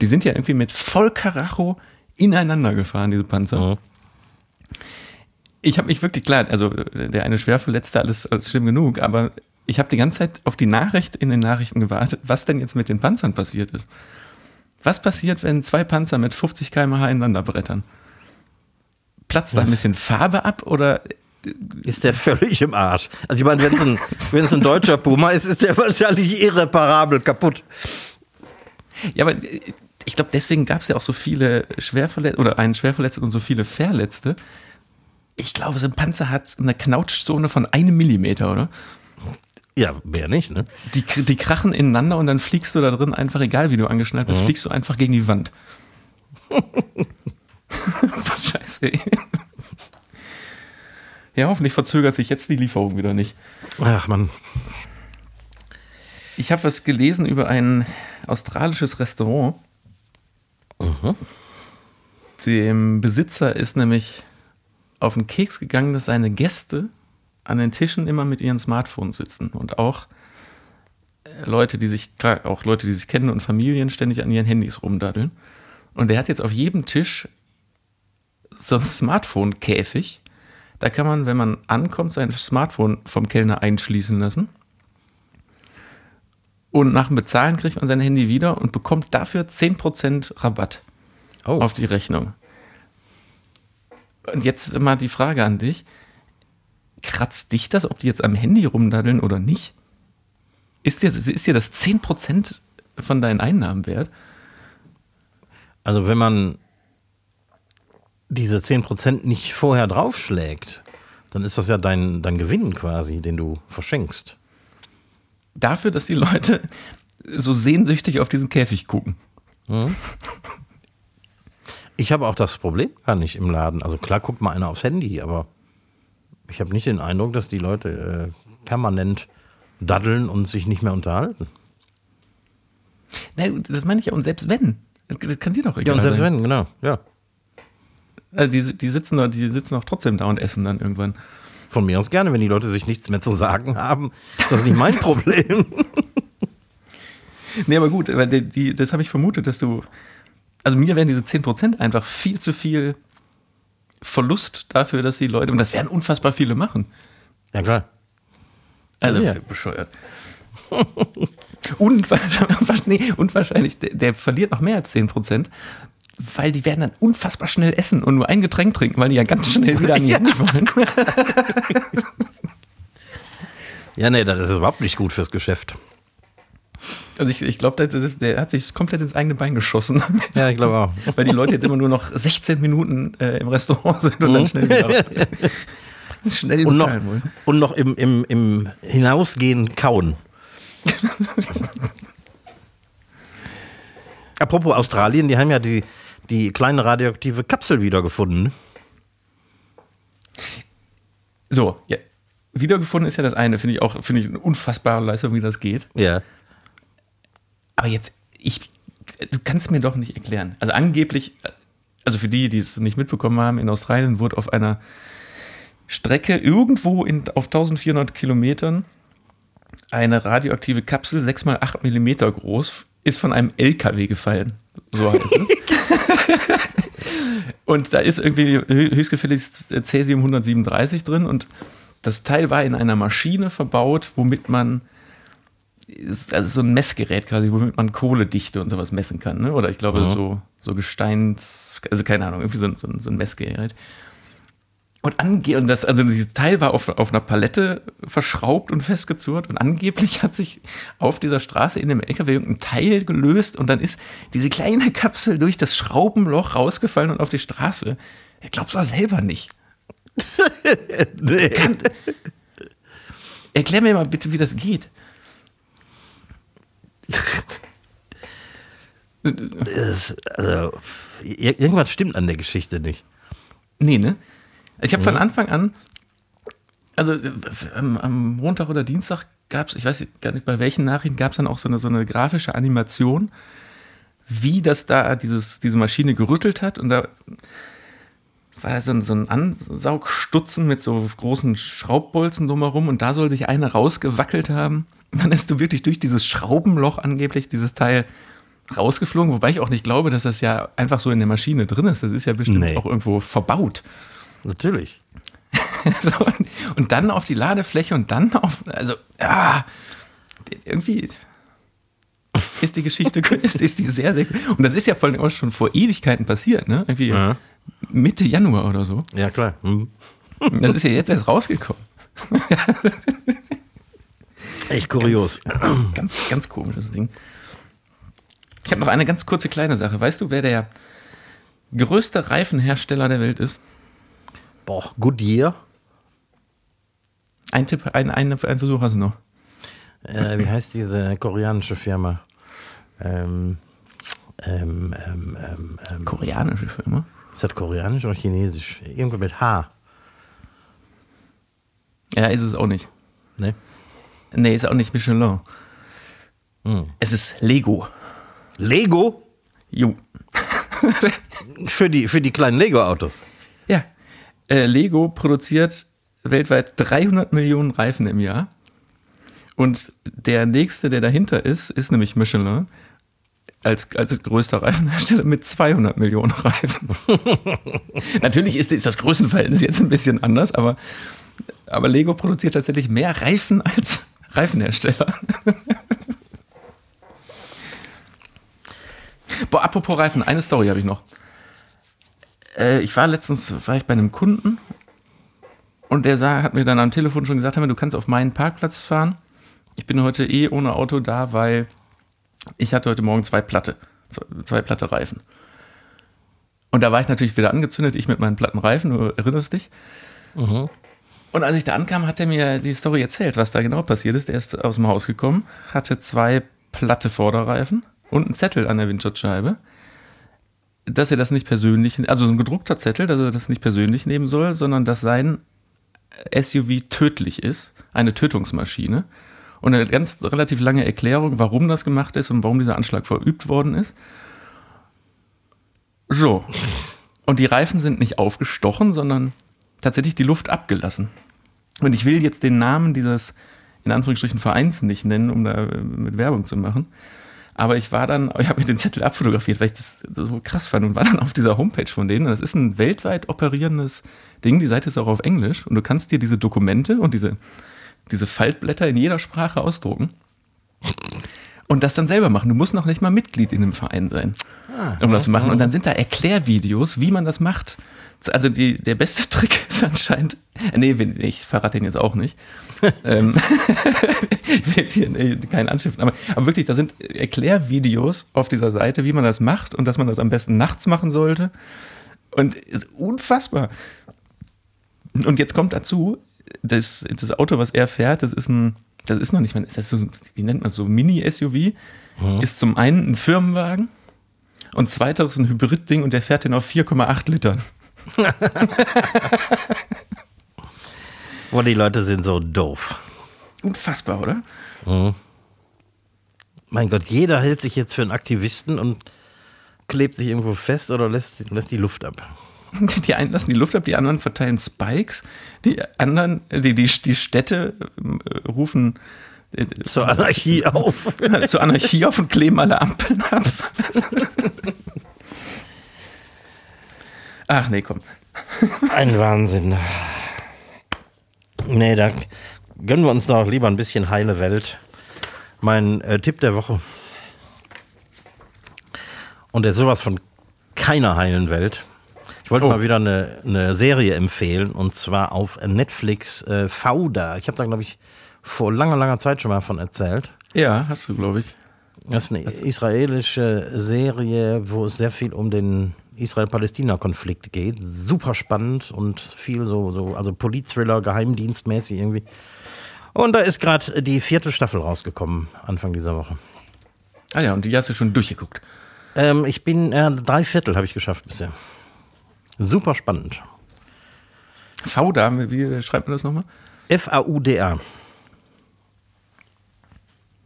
die sind ja irgendwie mit voll Karacho ineinander gefahren, diese Panzer. Mhm. Ich habe mich wirklich klar, also der eine Schwerverletzte, alles, alles schlimm genug, aber ich habe die ganze Zeit auf die Nachricht in den Nachrichten gewartet, was denn jetzt mit den Panzern passiert ist. Was passiert, wenn zwei Panzer mit 50 km/h ineinander brettern? Platzt da ein bisschen Farbe ab oder ist der völlig im Arsch. Also ich meine, wenn es ein, (laughs) ein deutscher Puma ist, ist der wahrscheinlich irreparabel kaputt. Ja, aber äh, ich glaube, deswegen gab es ja auch so viele Schwerverletzte oder einen Schwerverletzten und so viele Verletzte. Ich glaube, so ein Panzer hat eine Knautschzone von einem Millimeter, oder? Ja, wer nicht, ne? Die, die krachen ineinander und dann fliegst du da drin einfach, egal wie du angeschnallt bist, fliegst du einfach gegen die Wand. (laughs) Was scheiße. ey. Ja, hoffentlich verzögert sich jetzt die Lieferung wieder nicht. Ach man. Ich habe was gelesen über ein australisches Restaurant. Dem Besitzer ist nämlich auf den Keks gegangen, dass seine Gäste an den Tischen immer mit ihren Smartphones sitzen und auch äh, Leute, die sich, klar, auch Leute, die sich kennen und Familien ständig an ihren Handys rumdaddeln. Und der hat jetzt auf jedem Tisch so ein Smartphone-Käfig. Da kann man, wenn man ankommt, sein Smartphone vom Kellner einschließen lassen. Und nach dem Bezahlen kriegt man sein Handy wieder und bekommt dafür 10% Rabatt Oh. auf die Rechnung. Und jetzt mal die Frage an dich. Kratzt dich das, ob die jetzt am Handy rumdaddeln oder nicht? Ist dir, ist dir das 10% von deinen Einnahmen wert? Also wenn man diese 10% nicht vorher draufschlägt, dann ist das ja dein, dein Gewinn quasi, den du verschenkst. Dafür, dass die Leute so sehnsüchtig auf diesen Käfig gucken. (laughs) Ich habe auch das Problem gar nicht im Laden. Also klar guckt mal einer aufs Handy, aber ich habe nicht den Eindruck, dass die Leute äh, permanent daddeln und sich nicht mehr unterhalten. Nein, das meine ich ja. Und selbst wenn, das kann dir doch egal Ja, und selbst sein. wenn, genau, ja. Also die, die, sitzen die sitzen doch trotzdem da und essen dann irgendwann. von mir aus gerne, wenn die Leute sich nichts mehr zu sagen haben. Ist das nicht mein (laughs) Problem? nee, aber gut, die, die, das habe ich vermutet, dass du. Also mir wären diese 10% einfach viel zu viel Verlust dafür, dass die Leute. Und das werden unfassbar viele machen. Ja, klar. Also Ja. bescheuert. (laughs) und, wahrscheinlich- nee, und wahrscheinlich, der, der verliert noch mehr als 10%, weil die werden dann unfassbar schnell essen und nur ein Getränk trinken, weil die ja ganz schnell wieder an ihr Handy wollen. Ja, nee, das ist überhaupt nicht gut fürs Geschäft. Also ich, ich glaube, der, der hat sich komplett ins eigene Bein geschossen. Ja, ich glaube auch. (laughs) Weil die Leute jetzt immer nur noch 16 Minuten äh, im Restaurant sind und dann schnell wieder (laughs) schnell Und noch, wollen. und noch im, im, im Hinausgehen kauen. (laughs) Apropos Australien, die haben ja die, die kleine radioaktive Kapsel wiedergefunden. So, ja. Wiedergefunden ist ja das eine, finde ich auch, finde ich eine unfassbare Leistung, wie das geht. Ja. Aber jetzt, ich, du kannst mir doch nicht erklären. Also angeblich, also für die, die es nicht mitbekommen haben, in Australien wurde auf einer Strecke irgendwo in, auf 1400 Kilometern eine radioaktive Kapsel, 6 mal 8 Millimeter groß, ist von einem LKW gefallen. So heißt es. (laughs) und da ist irgendwie hö- höchstgefälligst Cäsium 137 drin und das Teil war in einer Maschine verbaut, womit man also so ein Messgerät quasi, womit man Kohledichte und sowas messen kann, ne? Oder ich glaube, Mhm. so, so Gesteins, also keine Ahnung, irgendwie so, ein- so, ein- so ein Messgerät. Und, ange und das, also dieses Teil war auf, auf einer Palette verschraubt und festgezurrt und angeblich hat sich auf dieser Straße in dem LKW irgendein Teil gelöst und dann ist diese kleine Kapsel durch das Schraubenloch rausgefallen und auf die Straße. Ich glaub's doch selber nicht. (laughs) Nee. Erklär mir mal bitte, wie das geht. Das, also, ir- irgendwas stimmt an der Geschichte nicht. Nee, ne? Ich habe von Anfang an, also äh, am, am Montag oder Dienstag gab es, ich weiß gar nicht bei welchen Nachrichten, gab es dann auch so eine, so eine grafische Animation, wie das da dieses, diese Maschine gerüttelt hat. Und da war so ein, so ein Ansaugstutzen mit so großen Schraubbolzen drumherum und da soll sich eine rausgewackelt haben. Dann ist du wirklich durch dieses Schraubenloch angeblich dieses Teil rausgeflogen, wobei ich auch nicht glaube, dass das ja einfach so in der Maschine drin ist. Das ist ja bestimmt Nee. auch irgendwo verbaut. Natürlich. (laughs) so, und, und dann auf die Ladefläche und dann auf, also, ja, irgendwie ist die Geschichte, (laughs) ist, ist die sehr, sehr, und das ist ja vor allem auch schon vor Ewigkeiten passiert, ne? Irgendwie Ja. Mitte Januar oder so. Ja, klar. Hm. Das ist ja jetzt erst rausgekommen. (laughs) Echt kurios. Ganz, ganz komisches Ding. Ich habe noch eine ganz kurze kleine Sache. Weißt du, wer der größte Reifenhersteller der Welt ist? Boah, Goodyear. Ein Tipp, ein, ein, ein Versuch hast du noch. Äh, wie heißt diese koreanische Firma? Ähm, ähm, ähm, ähm, ähm, Koreanische Firma. Ist das koreanisch oder chinesisch? Irgendwo mit H. Ja, ist es auch nicht. Ne? Nee, ist auch nicht Michelin. Hm. Es ist Lego. Lego? Jo. (laughs) Für die, für die kleinen Lego-Autos. Ja. Äh, Lego produziert weltweit 300 Millionen Reifen im Jahr. Und der nächste, der dahinter ist, ist nämlich Michelin. Als, als größter Reifenhersteller mit 200 Millionen Reifen. (laughs) Natürlich ist, ist das Größenverhältnis jetzt ein bisschen anders, aber, aber Lego produziert tatsächlich mehr Reifen als Reifenhersteller. (laughs) Boah, apropos Reifen, eine Story habe ich noch. Äh, ich war letztens, war ich bei einem Kunden und der sah, hat mir dann am Telefon schon gesagt, "Hör mal, du kannst auf meinen Parkplatz fahren. Ich bin heute eh ohne Auto da, weil ich hatte heute Morgen zwei Platte, zwei, platte Reifen. Und da war ich natürlich wieder angezündet, ich mit meinen platten Reifen, du erinnerst dich. Und als ich da ankam, hat er mir die Story erzählt, was da genau passiert ist. Der ist aus dem Haus gekommen, hatte zwei platte Vorderreifen und einen Zettel an der Windschutzscheibe, dass er das nicht persönlich, also so ein gedruckter Zettel, dass er das nicht persönlich nehmen soll, sondern dass sein SUV tödlich ist, eine Tötungsmaschine. Und eine ganz relativ lange Erklärung, warum das gemacht ist und warum dieser Anschlag verübt worden ist. So. Und die Reifen sind nicht aufgestochen, sondern tatsächlich die Luft abgelassen. Und ich will jetzt den Namen dieses, in Anführungsstrichen, Vereins nicht nennen, um da äh, mit Werbung zu machen. Aber ich war dann, ich habe mir den Zettel abfotografiert, weil ich das so krass fand und war dann auf dieser Homepage von denen. Das ist ein weltweit operierendes Ding. Die Seite ist auch auf Englisch und du kannst dir diese Dokumente und diese, diese Faltblätter in jeder Sprache ausdrucken und das dann selber machen. Du musst noch nicht mal Mitglied in dem Verein sein, ah, um das zu machen. Und dann sind da Erklärvideos, wie man das macht. Also die, der beste (laughs) Trick ist anscheinend, äh, nee, ich verrate den jetzt auch nicht. (laughs) Ähm, (laughs) ich will jetzt hier nee, keinen anschiffen, aber, aber wirklich, da sind Erklärvideos auf dieser Seite, wie man das macht und dass man das am besten nachts machen sollte. Und ist unfassbar. Und jetzt kommt dazu, das, das Auto, was er fährt, das ist ein, das ist noch nicht, das ist so, wie nennt man so, Mini-SUV, mhm. ist zum einen ein Firmenwagen und zweiteres ein Hybrid-Ding und der fährt den auf 4,8 Litern. (laughs) Boah, die Leute sind so doof. Unfassbar, oder? Mhm. Mein Gott, jeder hält sich jetzt für einen Aktivisten und klebt sich irgendwo fest oder lässt, lässt die Luft ab. (laughs) Die einen lassen die Luft ab, die anderen verteilen Spikes, die anderen, die, die, die Städte äh, rufen äh, zur Anarchie (laughs) auf. (laughs) zur Anarchie auf und kleben alle Ampeln ab. Ach nee, komm. Ein Wahnsinn. Nee, da gönnen wir uns doch lieber ein bisschen heile Welt. Mein äh, Tipp der Woche. Und der ist sowas von keiner heilen Welt. Ich wollte oh. mal wieder eine, eine, Serie empfehlen und zwar auf Netflix äh, Fauda. Ich habe da, glaube ich, vor langer, langer Zeit schon mal von erzählt. Ja, hast du, glaube ich. Das ist eine israelische Serie, wo es sehr viel um den Israel-Palästina-Konflikt geht. Super spannend und viel so, so also Polit-Thriller, Geheimdienstmäßig irgendwie. Und da ist gerade die vierte Staffel rausgekommen, Anfang dieser Woche. Ah ja, und die hast du schon durchgeguckt. Ähm, ich bin, äh, drei Viertel habe ich geschafft bisher. Super spannend. VDA, wie schreibt man das nochmal? F-A-U-D-A.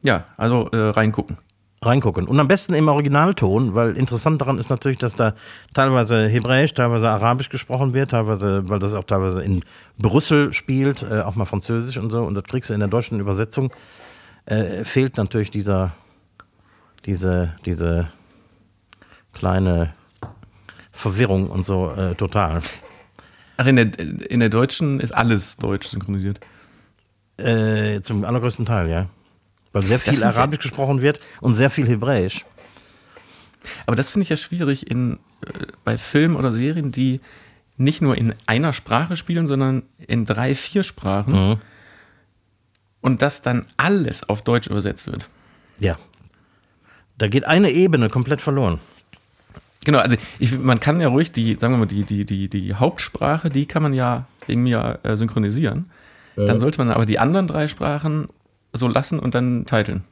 Ja, also äh, reingucken reingucken. Und am besten im Originalton, weil interessant daran ist natürlich, dass da teilweise Hebräisch, teilweise Arabisch gesprochen wird, teilweise, weil das auch teilweise in Brüssel spielt, äh, auch mal Französisch und so. Und das kriegst du in der deutschen Übersetzung. Äh, fehlt natürlich dieser, diese, diese kleine Verwirrung und so äh, total. Ach, in der, in der deutschen ist alles deutsch synchronisiert. Äh, zum allergrößten Teil, ja. Weil sehr viel Arabisch gesprochen wird und sehr viel Hebräisch. Aber das finde ich ja schwierig in, äh, bei Filmen oder Serien, die nicht nur in einer Sprache spielen, sondern in drei, vier Sprachen. Mhm. Und dass dann alles auf Deutsch übersetzt wird. Ja. Da geht eine Ebene komplett verloren. Genau, also ich, man kann ja ruhig die, sagen wir mal, die, die, die, die Hauptsprache, die kann man ja irgendwie ja, äh, synchronisieren. Ja. Dann sollte man aber die anderen drei Sprachen so lassen und dann titeln.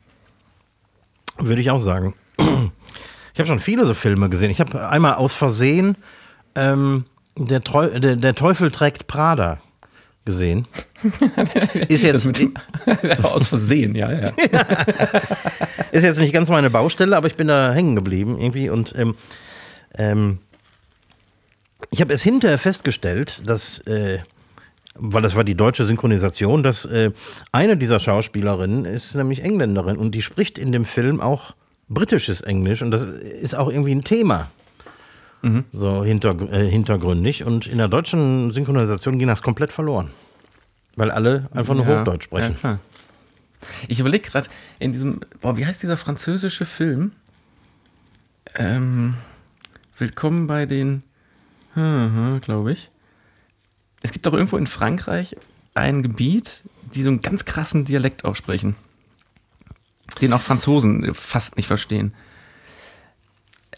Würde ich auch sagen. Ich habe schon viele so Filme gesehen. Ich habe einmal aus Versehen ähm, der, Treu der, der, Teufel trägt Prada gesehen. (laughs) Ist jetzt dem, (laughs) aus Versehen, ja, ja. (laughs) Ist jetzt nicht ganz meine Baustelle, aber ich bin da hängen geblieben irgendwie und ähm, ähm, ich habe es hinterher festgestellt, dass äh, weil das war die deutsche Synchronisation, dass äh, eine dieser Schauspielerinnen ist nämlich Engländerin und die spricht in dem Film auch britisches Englisch und das ist auch irgendwie ein Thema. Mhm. So hinter, äh, hintergründig. Und in der deutschen Synchronisation ging das komplett verloren. Weil alle einfach nur ja, Hochdeutsch sprechen. Ja, ich überlege gerade in diesem, boah, wie heißt dieser französische Film? Ähm, Willkommen bei den, glaube ich es gibt doch irgendwo in Frankreich ein Gebiet, die so einen ganz krassen Dialekt aussprechen. Den auch Franzosen fast nicht verstehen.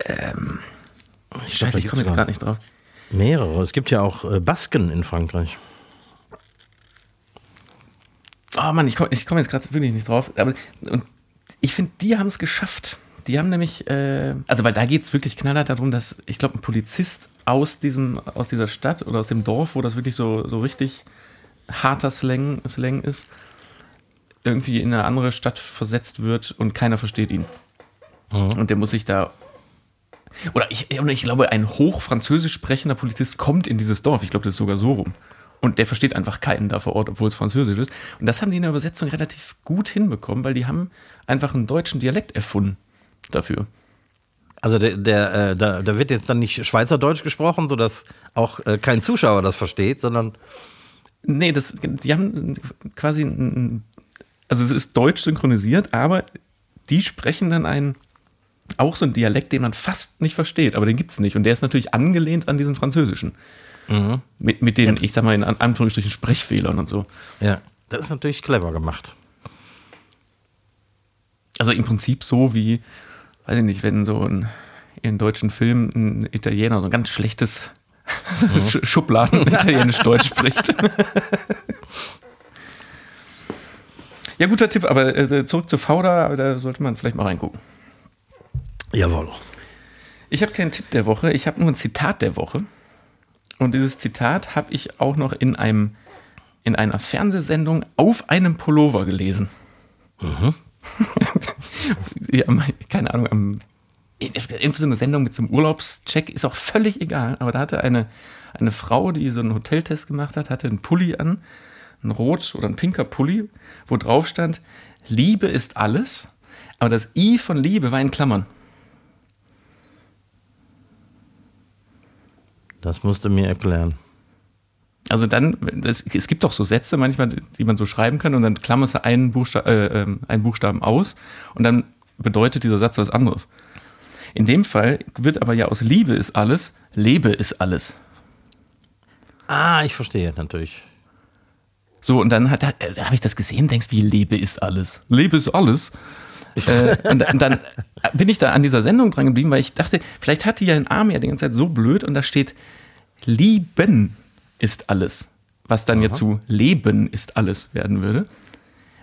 Ähm, ich weiß, ich komme jetzt gerade nicht drauf. Mehrere. Es gibt ja auch äh, Basken in Frankreich. Oh Mann, ich komme komm jetzt gerade wirklich nicht drauf. Aber und ich finde, die haben es geschafft. Die haben nämlich, äh, also weil da geht es wirklich knallhart darum, dass ich glaube, ein Polizist aus, diesem, aus dieser Stadt oder aus dem Dorf, wo das wirklich so, so richtig harter Slang, Slang ist, irgendwie in eine andere Stadt versetzt wird und keiner versteht ihn. Mhm. Und der muss sich da. Oder ich, ich glaube, ein hochfranzösisch sprechender Polizist kommt in dieses Dorf. Ich glaube, das ist sogar so rum. Und der versteht einfach keinen da vor Ort, obwohl es Französisch ist. Und das haben die in der Übersetzung relativ gut hinbekommen, weil die haben einfach einen deutschen Dialekt erfunden dafür. Also der, der, äh, da, da wird jetzt dann nicht Schweizerdeutsch gesprochen, sodass auch äh, kein Zuschauer das versteht, sondern Nee, das, die haben quasi, ein- also es ist deutsch synchronisiert, aber die sprechen dann einen, auch so einen Dialekt, den man fast nicht versteht, aber den gibt's nicht. Und der ist natürlich angelehnt an diesen französischen. Mit, mit den, ich sag mal, in An- Anführungsstrichen Sprechfehlern und so. ja, das ist natürlich clever gemacht. Also im Prinzip so wie, weiß ich nicht, wenn so ein, in deutschen Filmen ein Italiener so ein ganz schlechtes (laughs) Sch- Schubladen italienisch-deutsch spricht. ja, guter Tipp, aber äh, zurück zu Fauda, da sollte man vielleicht mal reingucken. Jawohl. Ich habe keinen Tipp der Woche, ich habe nur ein Zitat der Woche. Und dieses Zitat habe ich auch noch in einem in einer Fernsehsendung auf einem Pullover gelesen. (laughs) ja, mein- keine Ahnung, am, irgendwie so eine Sendung mit so einem Urlaubscheck ist auch völlig egal. Aber da hatte eine, eine Frau, die so einen Hoteltest gemacht hat, hatte einen Pulli an, ein rot oder ein pinker Pulli, wo drauf stand, Liebe ist alles, aber das I von Liebe war in Klammern. Das musst du mir erklären. Also dann, das, es gibt doch so Sätze manchmal, die man so schreiben kann und dann klammerst du einen, Buchsta äh, ähm, einen Buchstaben aus und dann bedeutet dieser Satz was anderes. In dem Fall wird aber ja aus Liebe ist alles, Lebe ist alles. Ah, ich verstehe natürlich. So, und dann hat, da, da habe ich das gesehen, denkst, wie Lebe ist alles. Lebe ist alles. äh, und, und dann bin ich da an dieser Sendung dran geblieben, weil ich dachte, vielleicht hat die ja den Arm ja die ganze Zeit so blöd und da steht Lieben ist alles. Was dann ja zu Leben ist alles werden würde.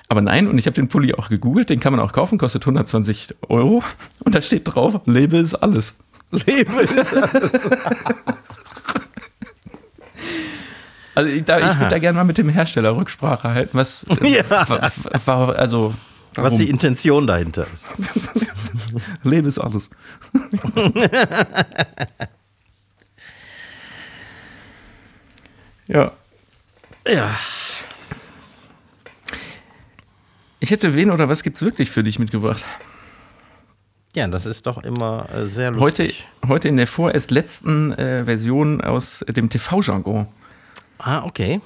Aber nein, und ich habe den Pulli auch gegoogelt, den kann man auch kaufen, kostet 120 Euro. Und da steht drauf, Lebe ist alles. Lebe ist. Also ich, da- ich würde da gerne mal mit dem Hersteller Rücksprache halten, was, (laughs) Ja. also, Was die Intention dahinter ist. (laughs) Lebe ist alles. (laughs) ja. Ja. Ich hätte wen oder was gibt's wirklich für dich mitgebracht? Ja, das ist doch immer äh, sehr Heute, lustig. heute in der vorerst letzten äh, Version aus dem TV-Jargon, Ah, okay.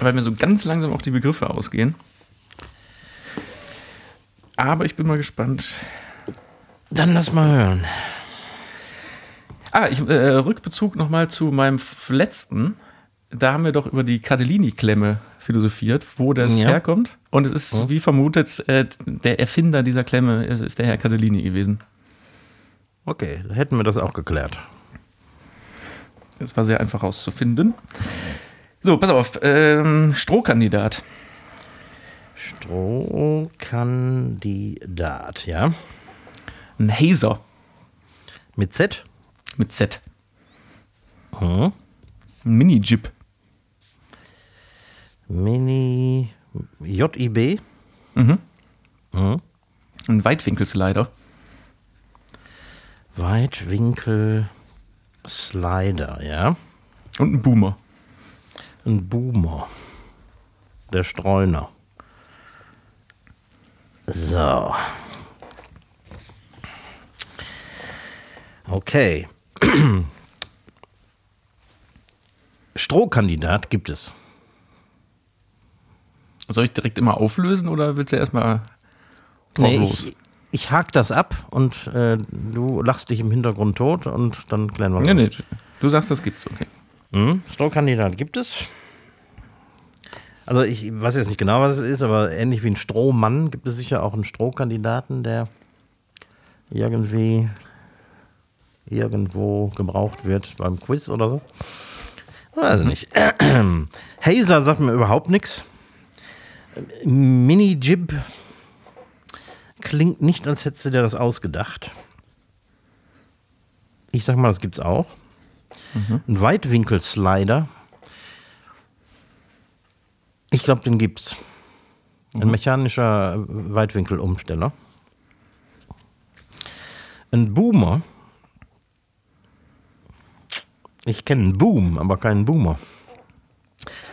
weil mir so ganz langsam auch die Begriffe ausgehen. Aber ich bin mal gespannt. Dann lass mal hören. Ah, ich äh, Rückbezug nochmal zu meinem letzten. Da haben wir doch über die Cardellini-Klemme philosophiert, wo das Ja. herkommt. Und es ist, wie vermutet, äh, der Erfinder dieser Klemme ist der Herr Cardellini gewesen. Okay, hätten wir das auch geklärt. Das war sehr einfach rauszufinden. So, pass auf. Ähm, Strohkandidat. Strohkandidat, ja. Ein Hazer Mit Z? mit Z. Hm. Ein Mini-Jeep. Mini JIB? Mhm. Hm. Ein Weitwinkelslider. Weitwinkel Slider, ja. Und ein Boomer. Ein Boomer. Der Streuner. So. Okay. (clears throat) Strohkandidat gibt es. Soll ich direkt immer auflösen oder willst du erstmal drauf Nee, los? ich, ich hake das ab und äh, du lachst dich im Hintergrund tot und dann klären wir Nee, nee, du sagst, das gibt's, okay. Hm? Strohkandidat gibt es. Also ich weiß jetzt nicht genau, was es ist, aber ähnlich wie ein Strohmann gibt es sicher auch einen Strohkandidaten, der irgendwie irgendwo gebraucht wird beim Quiz oder so. Weiß ich nicht. (clears throat) Hazer sagt mir überhaupt nichts. Mini-Jib klingt nicht, als hättest du dir das ausgedacht. Ich sag mal, das gibt's auch. Ein Weitwinkelslider. Ich glaube, den gibt's. Ein mechanischer Weitwinkelumsteller. Ein Boomer. Ich kenne einen Boom, aber keinen Boomer.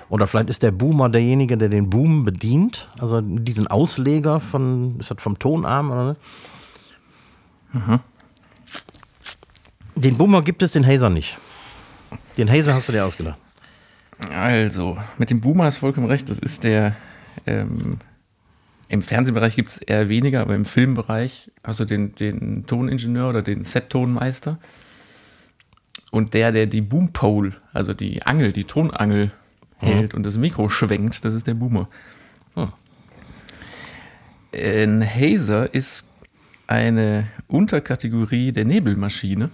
Oder vielleicht ist der Boomer derjenige, der den Boom bedient, also diesen Ausleger von, ist das vom Tonarm oder ne? Mhm. Den Boomer gibt es, den Hazer nicht. Den Hazer hast du dir ausgedacht. Also, mit dem Boomer hast du vollkommen recht. Das ist der. Ähm, Im Fernsehbereich gibt es eher weniger, aber im Filmbereich hast du den, den Toningenieur oder den Set-Tonmeister. Und der, der die Boompole, also die Angel, die Tonangel hält mhm. und das Mikro schwenkt, das ist der Boomer. Oh. Ein Hazer ist eine Unterkategorie der Nebelmaschine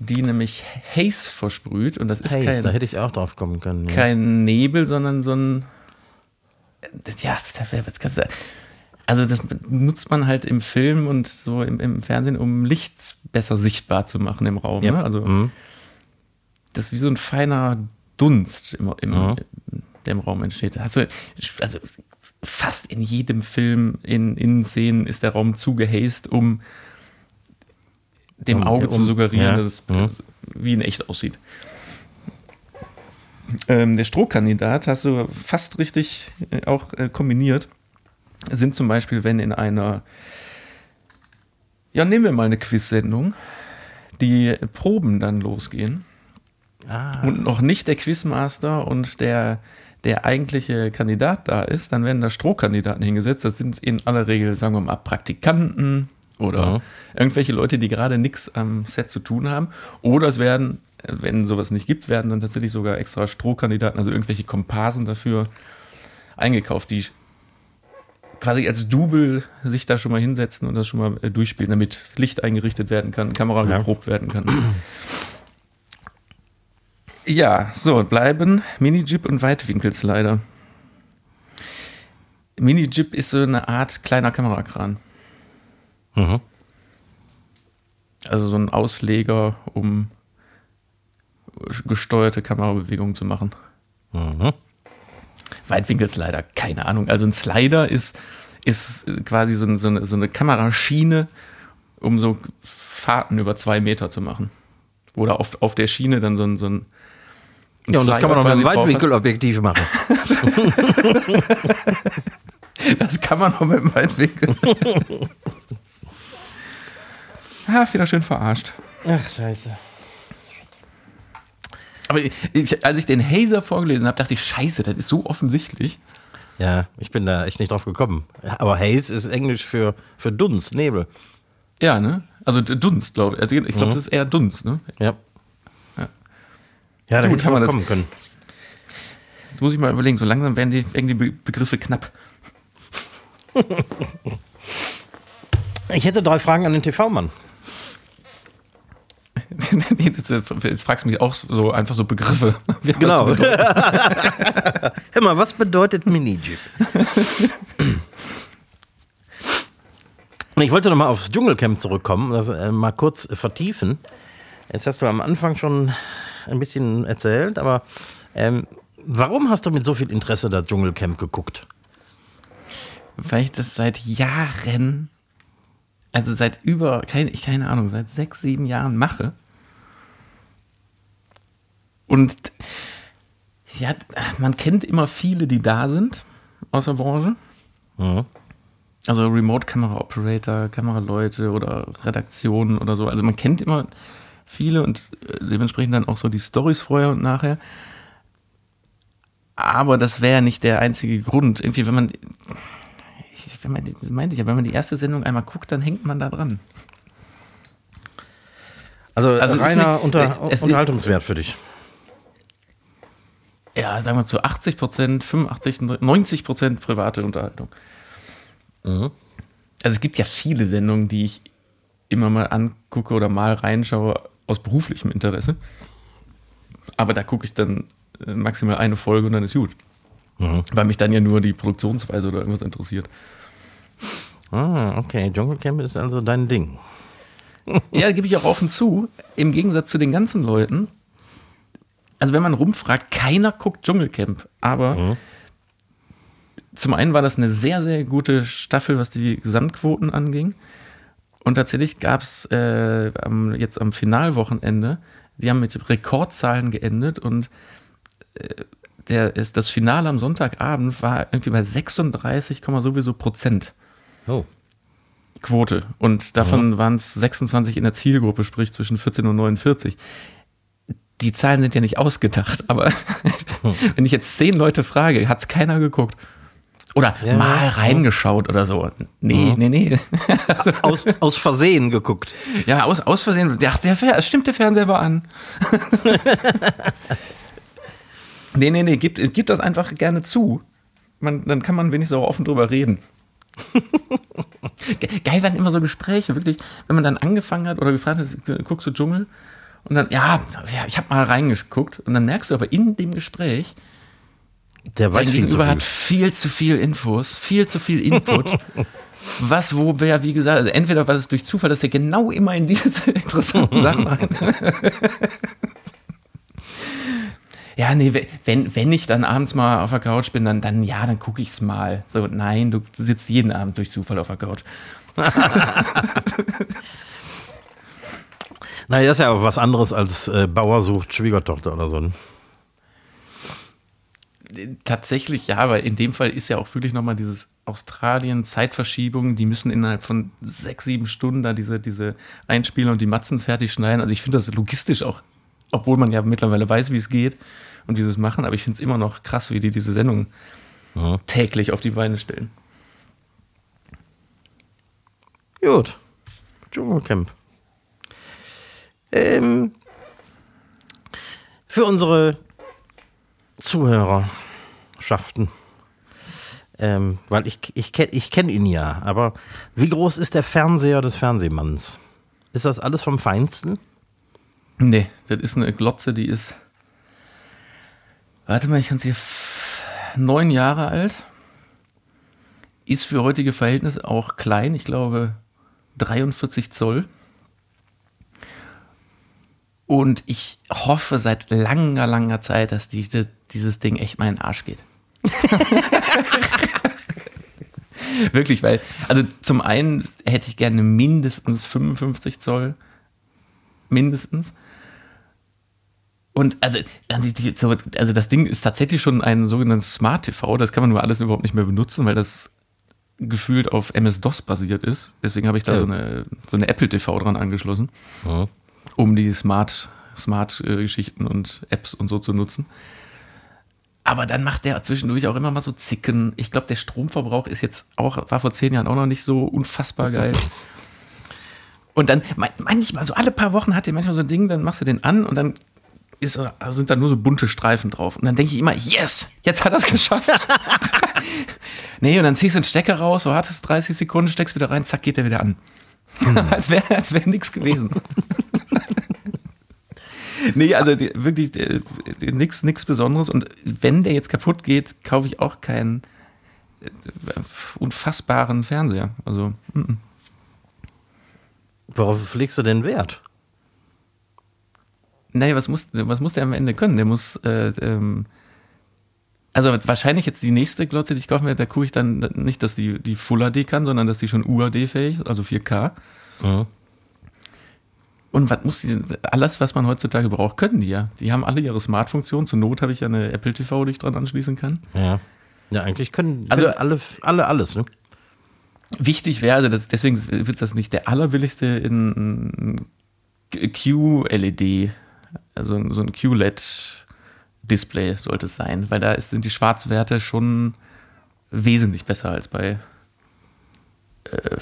die nämlich Haze versprüht. Und das ist Haze, kein, da hätte ich auch drauf kommen können. Ja. Kein Nebel, sondern so ein. Ja, was kannst du. Also, das nutzt man halt im Film und so im, im Fernsehen, um Licht besser sichtbar zu machen im Raum. Ja. Ne? Also, mhm. das ist wie so ein feiner Dunst, im, im, mhm. der im Raum entsteht. Also, also, fast in jedem Film, in, in Szenen ist der Raum zugehäst, um dem Auge um, zu suggerieren, ja. dass es mhm. wie in echt aussieht. Ähm, der Strohkandidat hast du fast richtig äh, auch äh, kombiniert. Sind zum Beispiel, wenn in einer, ja, nehmen wir mal eine Quiz-Sendung, die Proben dann losgehen ah. und noch nicht der Quizmaster und der, der eigentliche Kandidat da ist, dann werden da Strohkandidaten hingesetzt. Das sind in aller Regel, sagen wir mal, Praktikanten, oder mhm. irgendwelche Leute, die gerade nichts am Set zu tun haben. Oder es werden, wenn sowas nicht gibt, werden dann tatsächlich sogar extra Strohkandidaten, also irgendwelche Komparsen dafür eingekauft, die quasi als Double sich da schon mal hinsetzen und das schon mal äh, durchspielen, damit Licht eingerichtet werden kann, Kamera ja. geprobt werden kann. Ja, so, bleiben Mini-Jip und Weitwinkelslider. Mini-Jip ist so eine Art kleiner Kamerakran. Mhm. Also so ein Ausleger, um gesteuerte Kamerabewegungen zu machen. Mhm. Weitwinkelslider, keine Ahnung. Also ein Slider ist, ist quasi so, so, eine, so eine Kameraschiene, um so Fahrten über zwei Meter zu machen. Oder auf, auf der Schiene dann so ein, so ein ja, und (laughs) das kann man auch mit einem Weitwinkelobjektiv machen. das kann man auch mit einem Weitwinkel. (laughs) Ah, wieder schön verarscht. Ach, scheiße. Aber ich, als ich den Hazer vorgelesen habe, dachte ich, scheiße, das ist so offensichtlich. Ja, ich bin da echt nicht drauf gekommen. Aber Haze ist Englisch für, für Dunst, Nebel. Ja, ne? Also Dunst, glaube ich. Also ich glaube, mhm. das ist eher Dunst, ne? Ja. Ja, ja da Gut, hätte man das kommen können. Jetzt muss ich mal überlegen, so langsam werden die, werden die Begriffe knapp. (laughs) ich hätte drei Fragen an den TV-Mann. (laughs) Jetzt fragst du mich auch so einfach so Begriffe. (laughs) Genau. Hör mal, was bedeutet Mini-Jeep? ich wollte noch mal aufs Dschungelcamp zurückkommen, das äh, mal kurz vertiefen. Jetzt hast du am Anfang schon ein bisschen erzählt, aber ähm, warum hast du mit so viel Interesse das Dschungelcamp geguckt? Weil ich das seit Jahren also seit über, keine, keine Ahnung, seit sechs, sieben Jahren mache. Und ja, man kennt immer viele, die da sind aus der Branche. Mhm. Also Remote-Kamera-Operator, Kameraleute oder Redaktionen oder so. Also man kennt immer viele und äh, dementsprechend dann auch so die Stories vorher und nachher. Aber das wäre nicht der einzige Grund. Irgendwie, wenn man ich, wenn man, das meinte ich ja, wenn man die erste Sendung einmal guckt, dann hängt man da dran. Also, also reiner nicht, Unter, Unterhaltungswert für dich. Ja, sagen wir zu 80 Prozent, 85, 90 Prozent private Unterhaltung. Mhm. Also es gibt ja viele Sendungen, die ich immer mal angucke oder mal reinschaue aus beruflichem Interesse. Aber da gucke ich dann äh, maximal eine Folge und dann ist gut. Mhm. Weil mich dann ja nur die Produktionsweise oder irgendwas interessiert. Ah, okay. Dschungelcamp ist also dein Ding. ja, gebe ich auch offen zu. Im Gegensatz zu den ganzen Leuten. Also, wenn man rumfragt, keiner guckt Dschungelcamp. Aber mhm. zum einen war das eine sehr, sehr gute Staffel, was die Gesamtquoten anging. Und tatsächlich gab es äh, jetzt am Finalwochenende, die haben mit Rekordzahlen geendet und äh, der ist das Finale am Sonntagabend war irgendwie bei 36, sowieso Prozent. Oh. Quote. Und davon waren es 26 in der Zielgruppe, sprich zwischen 14 und 49. Die Zahlen sind ja nicht ausgedacht, aber (laughs) wenn ich jetzt zehn Leute frage, hat es keiner geguckt. Oder Ja. mal reingeschaut oder so. Nee, nee, nee. (laughs) also, Aus, aus Versehen geguckt. ja, aus, aus Versehen. Ja, der, Fer- stimmt, der Fernseher war an. (laughs) nee, nee, nee, gib, gib das einfach gerne zu. Man, dann kann man wenigstens auch offen drüber reden. (laughs) Ge- Geil waren immer so Gespräche, wirklich, wenn man dann angefangen hat oder gefragt hat, guckst du Dschungel? Und dann, ja, ja ich habe mal reingeguckt. Und dann merkst du aber in dem Gespräch, Der weiß Dein viel zu Gegenüber viel. hat viel zu viel Infos, viel zu viel Input. (laughs) Was, wo, wer, wie gesagt, also entweder war es durch Zufall, dass er genau immer in diese (laughs) interessanten Sachen rein. (laughs) ja, nee, we- wenn, wenn ich dann abends mal auf der Couch bin, dann, dann ja, dann gucke ich's mal. So, nein, du sitzt jeden Abend durch Zufall auf der Couch. Naja, ist ja aber was anderes als äh, Bauer sucht Schwiegertochter oder so. Tatsächlich ja, weil in dem Fall ist ja auch wirklich nochmal dieses Australien-Zeitverschiebung, die müssen innerhalb von sechs, sieben Stunden da diese, diese Einspieler und die Matzen fertig schneiden. Also ich finde das logistisch auch, obwohl man ja mittlerweile weiß, wie es geht und wie sie es machen, aber ich finde es immer noch krass, wie die diese Sendung Ja. täglich auf die Beine stellen. Gut. Dschungelcamp. Ähm, für unsere Zuhörerschaften. Ähm, weil ich, ich kenne ich kenn ihn ja, aber wie groß ist der Fernseher des Fernsehmanns? Ist das alles vom Feinsten? Nee, das ist eine Glotze, die ist. Warte mal, ich kann sie neun Jahre alt. Ist für heutige Verhältnisse auch klein, ich glaube 43 Zoll. Und ich hoffe seit langer, langer Zeit, dass diese, dieses Ding echt mal in den Arsch geht. (laughs) Wirklich, weil, also zum einen hätte ich gerne mindestens 55 Zoll. Mindestens. Und also, also die- so- also das Ding ist tatsächlich schon ein sogenanntes Smart TV. Das kann man nur alles überhaupt nicht mehr benutzen, weil das gefühlt auf MS-DOS basiert ist. Deswegen habe ich da Ja. so eine, so eine Apple TV dran angeschlossen, um die Smart, Smart-Geschichten und Apps und so zu nutzen. Aber dann macht der zwischendurch auch immer mal so Zicken. Ich glaube, der Stromverbrauch ist jetzt auch, war vor zehn Jahren auch noch nicht so unfassbar geil. Und dann man- manchmal, so alle paar Wochen hat der manchmal so ein Ding, dann machst du den an und dann ist, sind da nur so bunte Streifen drauf. Und dann denke ich immer, yes, jetzt hat er es geschafft. (laughs) nee, und dann ziehst du den Stecker raus, wartest 30 Sekunden, steckst wieder rein, zack, geht der wieder an. Als (laughs) wäre als wär nichts gewesen. (laughs) nee, also die, wirklich nichts nix Besonderes. Und wenn der jetzt kaputt geht, kaufe ich auch keinen äh, unfassbaren Fernseher. Also, mm, mm. Worauf legst du denn Wert? Naja, was muss, was muss der am Ende können? Der muss, äh, ähm, also wahrscheinlich jetzt die nächste Glotze, die ich kaufen werde, da gucke ich dann nicht, dass die, die Full HD kann, sondern dass die schon UAD-fähig ist, also 4K. Mhm. Und was muss die, alles, was man heutzutage braucht, können die ja. Die haben alle ihre Smart-Funktionen. Zur Not habe ich ja eine Apple TV, die ich dran anschließen kann. Ja. Ja, eigentlich können, Also- können alle, alle alles, ne? Wichtig wäre, also das, deswegen wird das nicht der allerbilligste in QLED, also so ein QLED-Display sollte es sein, weil da ist, sind die Schwarzwerte schon wesentlich besser als bei, äh,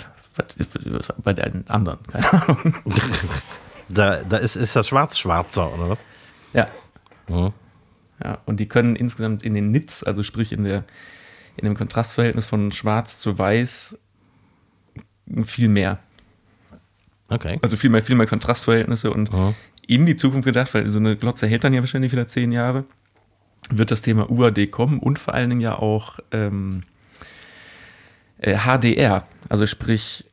bei den anderen. Keine Ahnung. (laughs) Da, da ist, ist das schwarz-schwarzer, oder was? Ja. Mhm. ja. Und die können insgesamt in den Nits, also sprich in der in dem Kontrastverhältnis von Schwarz zu Weiß viel mehr. Okay. Also viel mehr, viel mehr Kontrastverhältnisse und Mhm. in die Zukunft gedacht, weil so eine Glotze hält dann ja wahrscheinlich wieder zehn Jahre, wird das Thema UAD kommen und vor allen Dingen ja auch ähm, äh, HDR. Also sprich,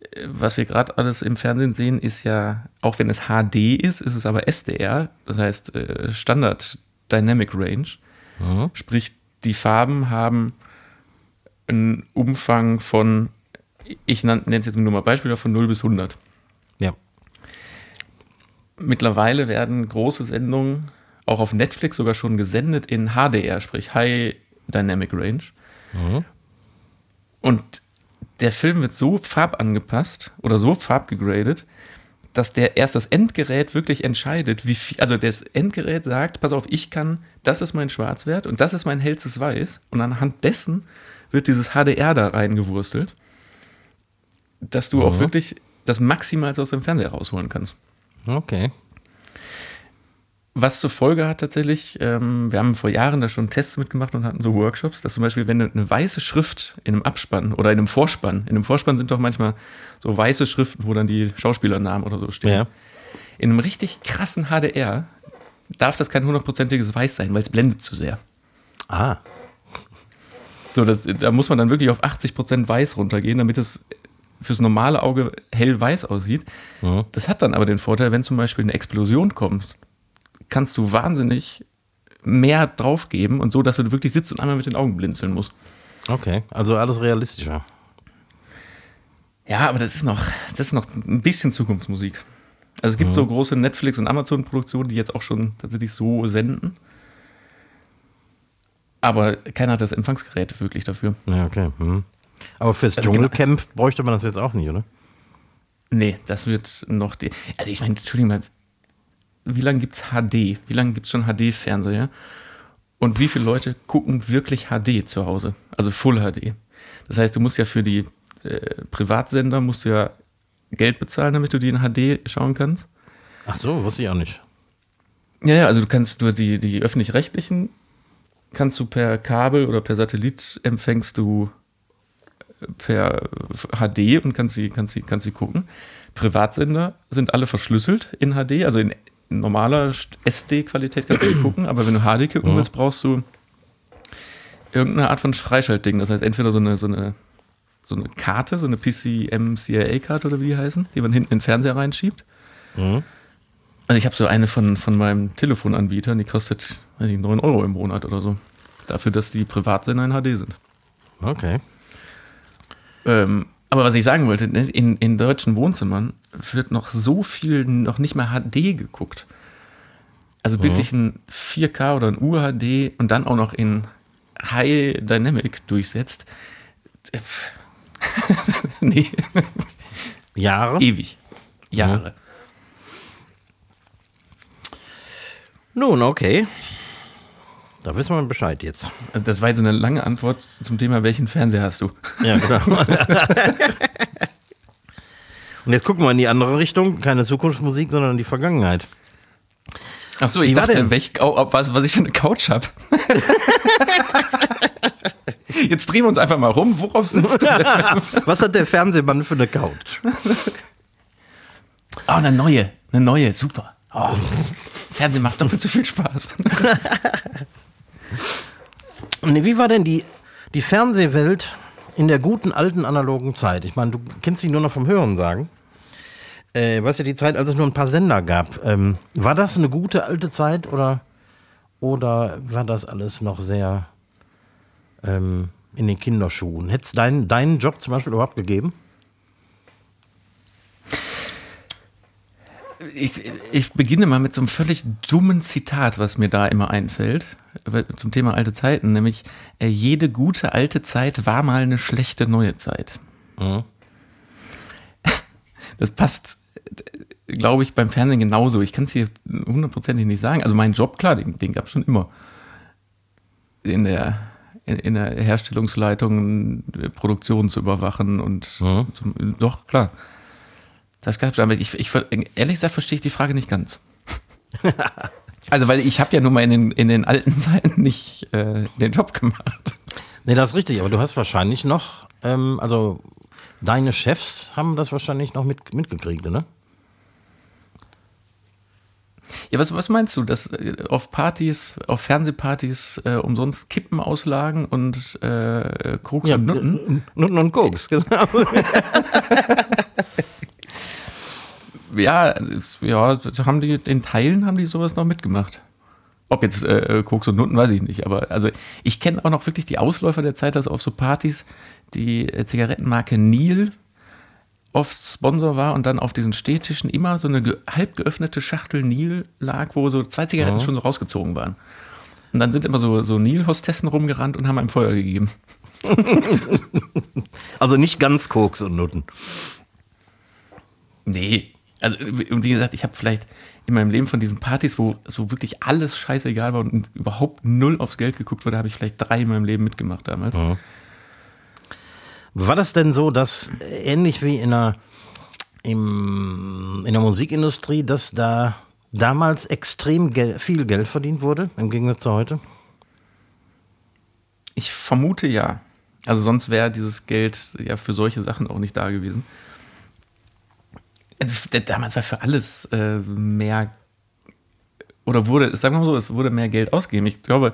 äh, was wir gerade alles im Fernsehen sehen, ist ja, auch wenn es HD ist, ist es aber SDR, das heißt äh, Standard Dynamic Range. Mhm. Sprich, die Farben haben einen Umfang von, ich nenne es jetzt nur mal Beispiele, von 0 bis 100. Ja. Mittlerweile werden große Sendungen auch auf Netflix sogar schon gesendet in HDR, sprich High Dynamic Range. Mhm. Und der Film wird so farbangepasst oder so farbgegradet, dass der erst das Endgerät wirklich entscheidet, wie viel, also das Endgerät sagt, pass auf, ich kann, das ist mein Schwarzwert und das ist mein hellstes Weiß und anhand dessen wird dieses HDR da reingewurstelt, dass du mhm. auch wirklich das Maximalste aus dem Fernseher rausholen kannst. Okay. Was zur Folge hat tatsächlich, ähm, wir haben vor Jahren da schon Tests mitgemacht und hatten so Workshops, dass zum Beispiel, wenn eine weiße Schrift in einem Abspann oder in einem Vorspann, in einem Vorspann sind doch manchmal so weiße Schriften, wo dann die Schauspielernamen oder so stehen. Ja. In einem richtig krassen HDR darf das kein hundertprozentiges Weiß sein, weil es blendet zu sehr. Ah. So, das, da muss man dann wirklich auf 80% Weiß runtergehen, damit es fürs normale Auge hell-weiß aussieht. Mhm. Das hat dann aber den Vorteil, wenn zum Beispiel eine Explosion kommt kannst du wahnsinnig mehr draufgeben und so, dass du wirklich sitzt und einmal mit den Augen blinzeln musst. Okay, also alles realistischer. Ja, aber das ist noch, das ist noch ein bisschen Zukunftsmusik. Also es gibt mhm. so große Netflix- und Amazon-Produktionen, die jetzt auch schon tatsächlich so senden. Aber keiner hat das Empfangsgerät wirklich dafür. Ja, okay. Mhm. Aber fürs also Dschungelcamp genau. bräuchte man das jetzt auch nicht, oder? Nee, das wird noch die. Also ich meine, Entschuldigung wie lange gibt es HD? Wie lange gibt es schon HD-Fernseher? Und wie viele Leute gucken wirklich HD zu Hause? Also Full HD. Das heißt, du musst ja für die äh, Privatsender musst du ja Geld bezahlen, damit du die in HD schauen kannst. Ach so, wusste ich auch nicht. Ja, ja, also du kannst du die, die öffentlich-rechtlichen kannst du per Kabel oder per Satellit empfängst du äh, per HD und kannst sie, kannst sie, kannst sie gucken. Privatsender sind alle verschlüsselt in HD, also in normaler SD-Qualität kannst du gucken, aber wenn du HD gucken willst, brauchst du irgendeine Art von Freischaltding. Das heißt, entweder so eine, so eine, so eine Karte, so eine PCM-CIA-Karte oder wie die heißen, die man hinten in den Fernseher reinschiebt. Mhm. Also ich habe so eine von, von meinem Telefonanbieter, die kostet nicht, 9 Euro im Monat oder so. Dafür, dass die Privatsender in HD sind. Okay. Ähm, aber was ich sagen wollte, ne, in, in deutschen Wohnzimmern wird noch so viel noch nicht mehr HD geguckt. Also bis mhm. sich ein 4K oder ein UHD und dann auch noch in High Dynamic durchsetzt. (laughs) nee. Jahre? Ewig. Jahre. Mhm. Nun, okay. Da wissen wir Bescheid jetzt. Also das war jetzt eine lange Antwort zum Thema, welchen Fernseher hast du? Ja, genau. (laughs) Und jetzt gucken wir in die andere Richtung. Keine Zukunftsmusik, sondern in die Vergangenheit. Ach so, ich Wie dachte, welch, was, was ich für eine Couch habe. (laughs) Jetzt drehen wir uns einfach mal rum. Worauf sitzt du? (laughs) was hat der Fernsehmann für eine Couch? Oh, eine neue. Eine neue, super. Oh, Fernsehen macht doppelt so viel Spaß. Wie war denn die, die Fernsehwelt in der guten alten analogen Zeit? Ich meine, du kennst sie nur noch vom Hören sagen. Äh, weißt du, die Zeit, als es nur ein paar Sender gab. Ähm, war das eine gute alte Zeit oder, oder war das alles noch sehr ähm, in den Kinderschuhen? Hätte es dein, deinen Job zum Beispiel überhaupt gegeben? Ich, ich beginne mal mit so einem völlig dummen Zitat, was mir da immer einfällt zum Thema alte Zeiten, nämlich äh, jede gute alte Zeit war mal eine schlechte neue Zeit. Mhm. (laughs) Das passt, glaube ich, beim Fernsehen genauso. Ich kann es hier hundertprozentig nicht sagen. Also mein Job, klar, den, den gab es schon immer. In der, in, der Herstellungsleitung Produktion zu überwachen und mhm. zum, doch, klar. Das gab es, aber ich, ich, ehrlich gesagt verstehe ich die Frage nicht ganz. (laughs) Also, weil ich habe ja nun mal in den, in den alten (laughs) Zeiten nicht äh, den Job gemacht. Nee, das ist richtig, aber du hast wahrscheinlich noch, ähm, also deine Chefs haben das wahrscheinlich noch mit, mitgekriegt, ne? Ja, was, was meinst du, dass äh, auf Partys, auf Fernsehpartys äh, umsonst Kippen auslagen und äh, Koks ja, und Nutten? Nutten und Koks, genau. (laughs) ja, ja, haben die, in Teilen haben die sowas noch mitgemacht. Ob jetzt äh, Koks und Nutten, weiß ich nicht. Aber also ich kenne auch noch wirklich die Ausläufer der Zeit, dass auf so Partys die äh, Zigarettenmarke Neil oft Sponsor war und dann auf diesen Stehtischen immer so eine ge halb geöffnete Schachtel Nil lag, wo so zwei Zigaretten Ja. schon so rausgezogen waren. Und dann sind immer so, so Nil-Hostessen rumgerannt und haben einem Feuer gegeben. (laughs) Also nicht ganz Koks und Nutten. Nee. Also, und wie gesagt, ich habe vielleicht in meinem Leben von diesen Partys, wo so wirklich alles scheißegal war und überhaupt null aufs Geld geguckt wurde, habe ich vielleicht drei in meinem Leben mitgemacht damals. War das denn so, dass äh, ähnlich wie in der, im, in der Musikindustrie, dass da damals extrem gel viel Geld verdient wurde, im Gegensatz zu heute? Ich vermute ja. Also sonst wäre dieses Geld ja für solche Sachen auch nicht da gewesen. Äh, Damals war für alles äh, mehr oder wurde, sagen wir mal so, es wurde mehr Geld ausgegeben. Ich glaube,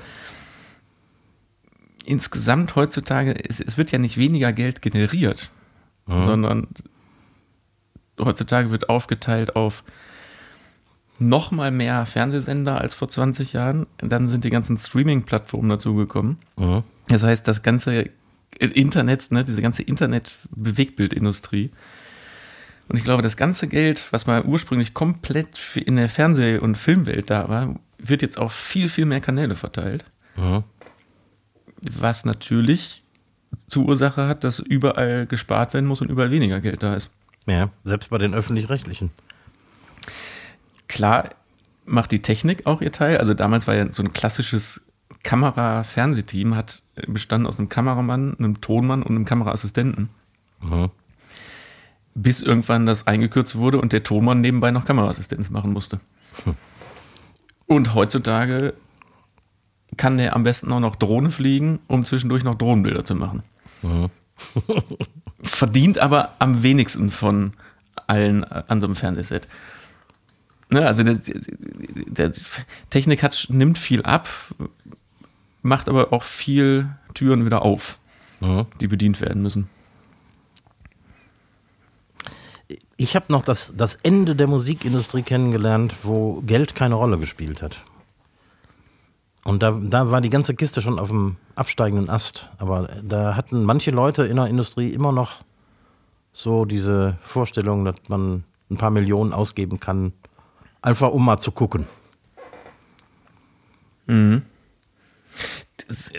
insgesamt heutzutage, es, es wird ja nicht weniger Geld generiert, sondern heutzutage wird aufgeteilt auf noch mal mehr Fernsehsender als vor 20 Jahren. Dann sind die ganzen Streaming-Plattformen dazugekommen. Mhm. Das heißt, das ganze Internet, ne, diese ganze Internet-Bewegtbildindustrie. Und ich glaube, das ganze Geld, was mal ursprünglich komplett in der Fernseh- und Filmwelt da war, wird jetzt auf viel, viel mehr Kanäle verteilt. Mhm. Was natürlich zur Ursache hat, dass überall gespart werden muss und überall weniger Geld da ist. Ja, selbst bei den öffentlich-rechtlichen. Klar macht die Technik auch ihr Teil. Also damals war ja so ein klassisches Kamera-Fernsehteam, hat bestanden aus einem Kameramann, einem Tonmann und einem Kameraassistenten. Mhm. Bis irgendwann das eingekürzt wurde und der Tonmann nebenbei noch Kameraassistenz machen musste. Und heutzutage kann der am besten auch noch Drohne fliegen, um zwischendurch noch Drohnenbilder zu machen. Verdient aber am wenigsten von allen an so einem Fernsehset. Ne, also der, der Technik hat, nimmt viel ab, macht aber auch viel Türen wieder auf, Mhm. die bedient werden müssen. Ich habe noch das, das Ende der Musikindustrie kennengelernt, wo Geld keine Rolle gespielt hat. Und da, da war die ganze Kiste schon auf dem absteigenden Ast. Aber da hatten manche Leute in der Industrie immer noch so diese Vorstellung, dass man ein paar Millionen ausgeben kann, einfach um mal zu gucken. Das,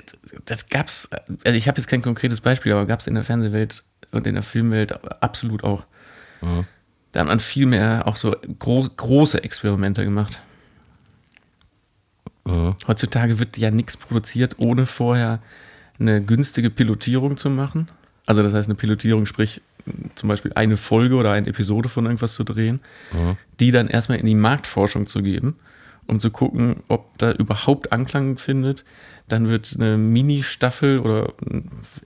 das gab's, also ich habe jetzt kein konkretes Beispiel, aber gab es in der Fernsehwelt und in der Filmwelt absolut auch. Da hat man viel mehr auch so gro große Experimente gemacht. Heutzutage wird ja nichts produziert, ohne vorher eine günstige Pilotierung zu machen. Also das heißt eine Pilotierung, sprich zum Beispiel eine Folge oder eine Episode von irgendwas zu drehen, die dann erstmal in die Marktforschung zu geben, um zu gucken, ob da überhaupt Anklang findet. Dann wird eine Mini-Staffel oder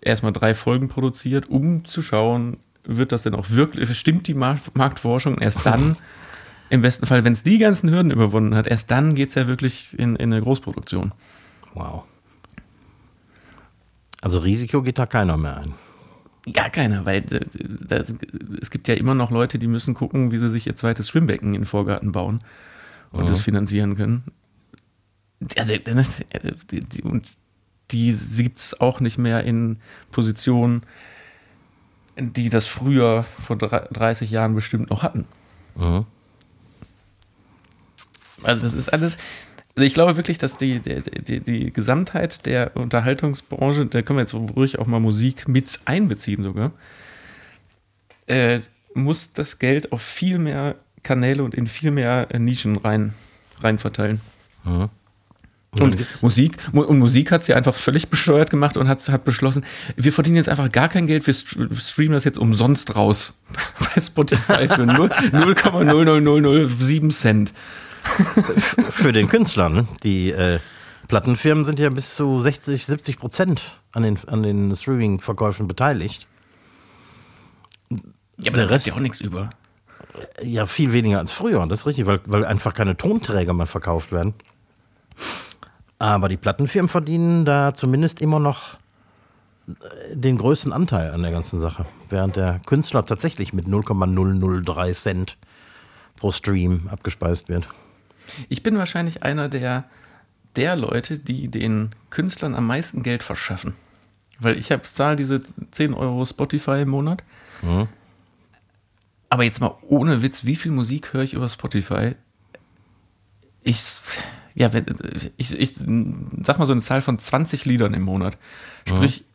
erstmal drei Folgen produziert, um zu schauen, wird das denn auch wirklich, stimmt die Markt Marktforschung? Erst dann, im besten Fall, wenn es die ganzen Hürden überwunden hat, erst dann geht es ja wirklich in, in eine Großproduktion. Wow. Also Risiko geht da keiner mehr ein. Gar keiner, weil äh, das, es gibt ja immer noch Leute, die müssen gucken, wie sie sich ihr zweites Schwimmbecken in den Vorgarten bauen und das finanzieren können. Also, äh, die, die, und die sieht es auch nicht mehr in Positionen, die das früher vor drei- 30 Jahren bestimmt noch hatten. Mhm. Also das ist alles. Also ich glaube wirklich, dass die, die, die, die Gesamtheit der Unterhaltungsbranche, da können wir jetzt ruhig auch mal Musik mit einbeziehen sogar, äh, muss das Geld auf viel mehr Kanäle und in viel mehr äh, Nischen rein, rein verteilen. Mhm. Und Musik, Mu- und Musik hat sie einfach völlig bescheuert gemacht und hat, hat beschlossen, wir verdienen jetzt einfach gar kein Geld, wir st- streamen das jetzt umsonst raus. (laughs) Bei Spotify für 0 0,00007 (laughs) Cent. Für den Künstler, ne? Die äh, Plattenfirmen sind ja bis zu 60, 70 Prozent an den, an den Streaming-Verkäufen beteiligt. Ja, Der aber da Rest- rest ja auch nichts über. Ja, viel weniger als früher, das ist richtig, weil, weil einfach keine Tonträger mehr verkauft werden. Aber die Plattenfirmen verdienen da zumindest immer noch äh, den größten Anteil an der ganzen Sache. Während der Künstler tatsächlich mit 0,003 Cent pro Stream abgespeist wird. Ich bin wahrscheinlich einer der, der Leute, die den Künstlern am meisten Geld verschaffen. Weil ich habe zahle diese 10 Euro Spotify im Monat. Aber jetzt mal ohne Witz, wie viel Musik höre ich über Spotify? Ich, ja, wenn, ich, ich sag mal so eine Zahl von 20 Liedern im Monat. Sprich, ja.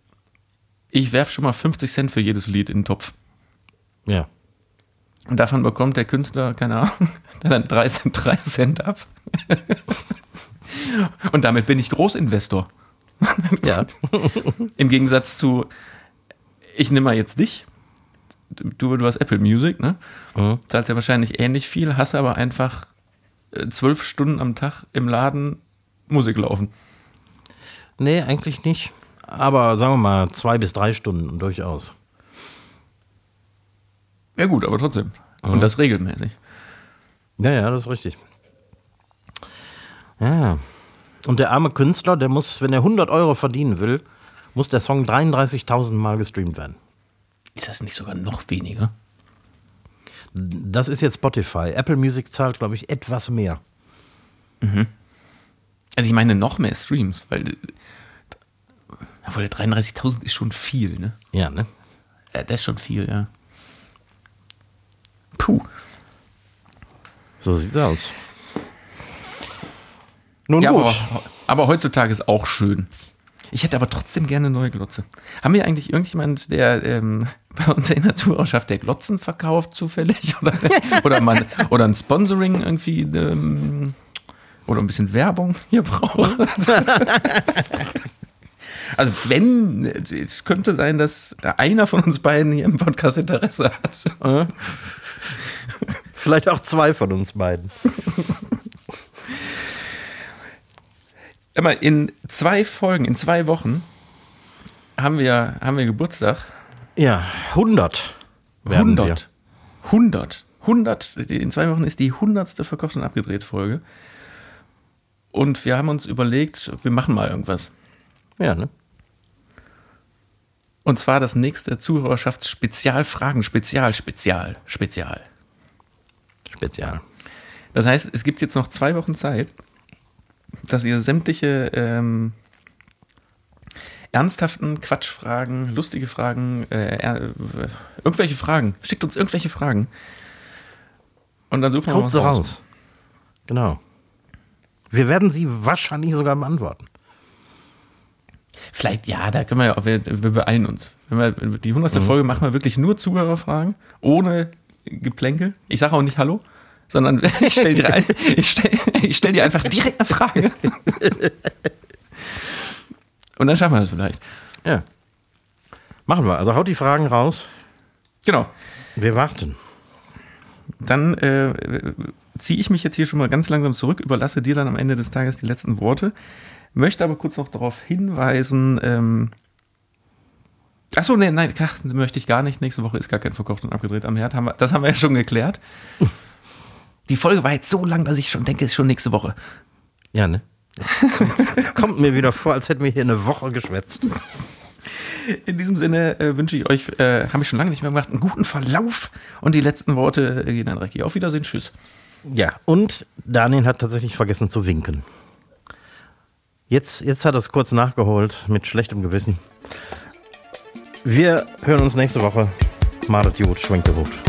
ich werfe schon mal 50 Cent für jedes Lied in den Topf. Ja. Und davon bekommt der Künstler, keine Ahnung, (laughs) dann 3 Cent, 3 Cent ab. (laughs) Und damit bin ich Großinvestor. Ja. (laughs) Im Gegensatz zu, ich nehme mal jetzt dich. Du, du hast Apple Music, ne? Mhm. Zahlst ja wahrscheinlich ähnlich viel, hast aber einfach zwölf Stunden am Tag im Laden Musik laufen. Nee, eigentlich nicht. Aber sagen wir mal zwei bis drei Stunden durchaus. Ja, gut, aber trotzdem. Mhm. Und das regelmäßig. Ja, ja, das ist richtig. Ja. Und der arme Künstler, der muss, wenn er 100 Euro verdienen will, muss der Song 33.000 Mal gestreamt werden. Ist das nicht sogar noch weniger? Das ist jetzt Spotify. Apple Music zahlt, glaube ich, etwas mehr. Mhm. Also ich meine noch mehr Streams, weil obwohl der 33.000 ist schon viel, ne? Ja, ne? Ja, das ist schon viel, ja. Puh. So sieht's aus. Nun ja, gut. Aber, aber, heutzutage ist auch schön. Ich hätte aber trotzdem gerne eine neue Glotze. Haben wir eigentlich irgendjemand, der ähm, bei uns in der Zuhörerschaft der Glotzen verkauft, zufällig? (laughs) Oder, oder, man, oder ein Sponsoring irgendwie ähm, oder ein bisschen Werbung hier braucht? (laughs) Also wenn, es könnte sein, dass einer von uns beiden hier im Podcast Interesse hat. Vielleicht auch zwei von uns beiden. (laughs) Immer in zwei Folgen, in zwei Wochen haben wir, haben wir Geburtstag. Ja, 100. 100. 100. 100. In zwei Wochen ist die 100. verkocht und abgedreht Folge. Und wir haben uns überlegt, wir machen mal irgendwas. Ja, ne? Und zwar das nächste Zuhörerschaftsspezialfragen, Spezial, Spezial, Spezial. Spezial. Das heißt, es gibt jetzt noch zwei Wochen Zeit, dass ihr sämtliche ähm, ernsthaften Quatschfragen, lustige Fragen, äh, äh, irgendwelche Fragen, schickt uns irgendwelche Fragen. Und dann suchen wir Haut was raus. raus. Genau. Wir werden sie wahrscheinlich sogar beantworten. Vielleicht, ja, da können wir ja auch, wir, wir beeilen uns. Wenn wir, die 100. Mhm. Folge machen wir wirklich nur Zuhörerfragen, ohne Geplänkel. Ich sage auch nicht Hallo, sondern (laughs) ich stelle dir, stell, stell dir einfach direkt eine Frage. Und dann schaffen wir das vielleicht. Ja. Machen wir. Also haut die Fragen raus. Genau. Wir warten. Dann äh, ziehe ich mich jetzt hier schon mal ganz langsam zurück, überlasse dir dann am Ende des Tages die letzten Worte. Möchte aber kurz noch darauf hinweisen, ähm, Achso, nee, nein, möchte ich gar nicht. Nächste Woche ist gar kein verkocht und abgedreht am Herd. Haben wir, das haben wir ja schon geklärt. Die Folge war jetzt so lang, dass ich schon denke, es ist schon nächste Woche. Ja, ne? kommt mir wieder vor, als hätten wir hier eine Woche geschwätzt. In diesem Sinne äh, wünsche ich euch, äh, habe ich schon lange nicht mehr gemacht, einen guten Verlauf und die letzten Worte äh, gehen an Recki. Auf Wiedersehen, tschüss. Ja, und Daniel hat tatsächlich vergessen zu winken. Jetzt, jetzt hat er es kurz nachgeholt mit schlechtem Gewissen. Wir hören uns nächste Woche. Madet gut, schwenkt der Hut.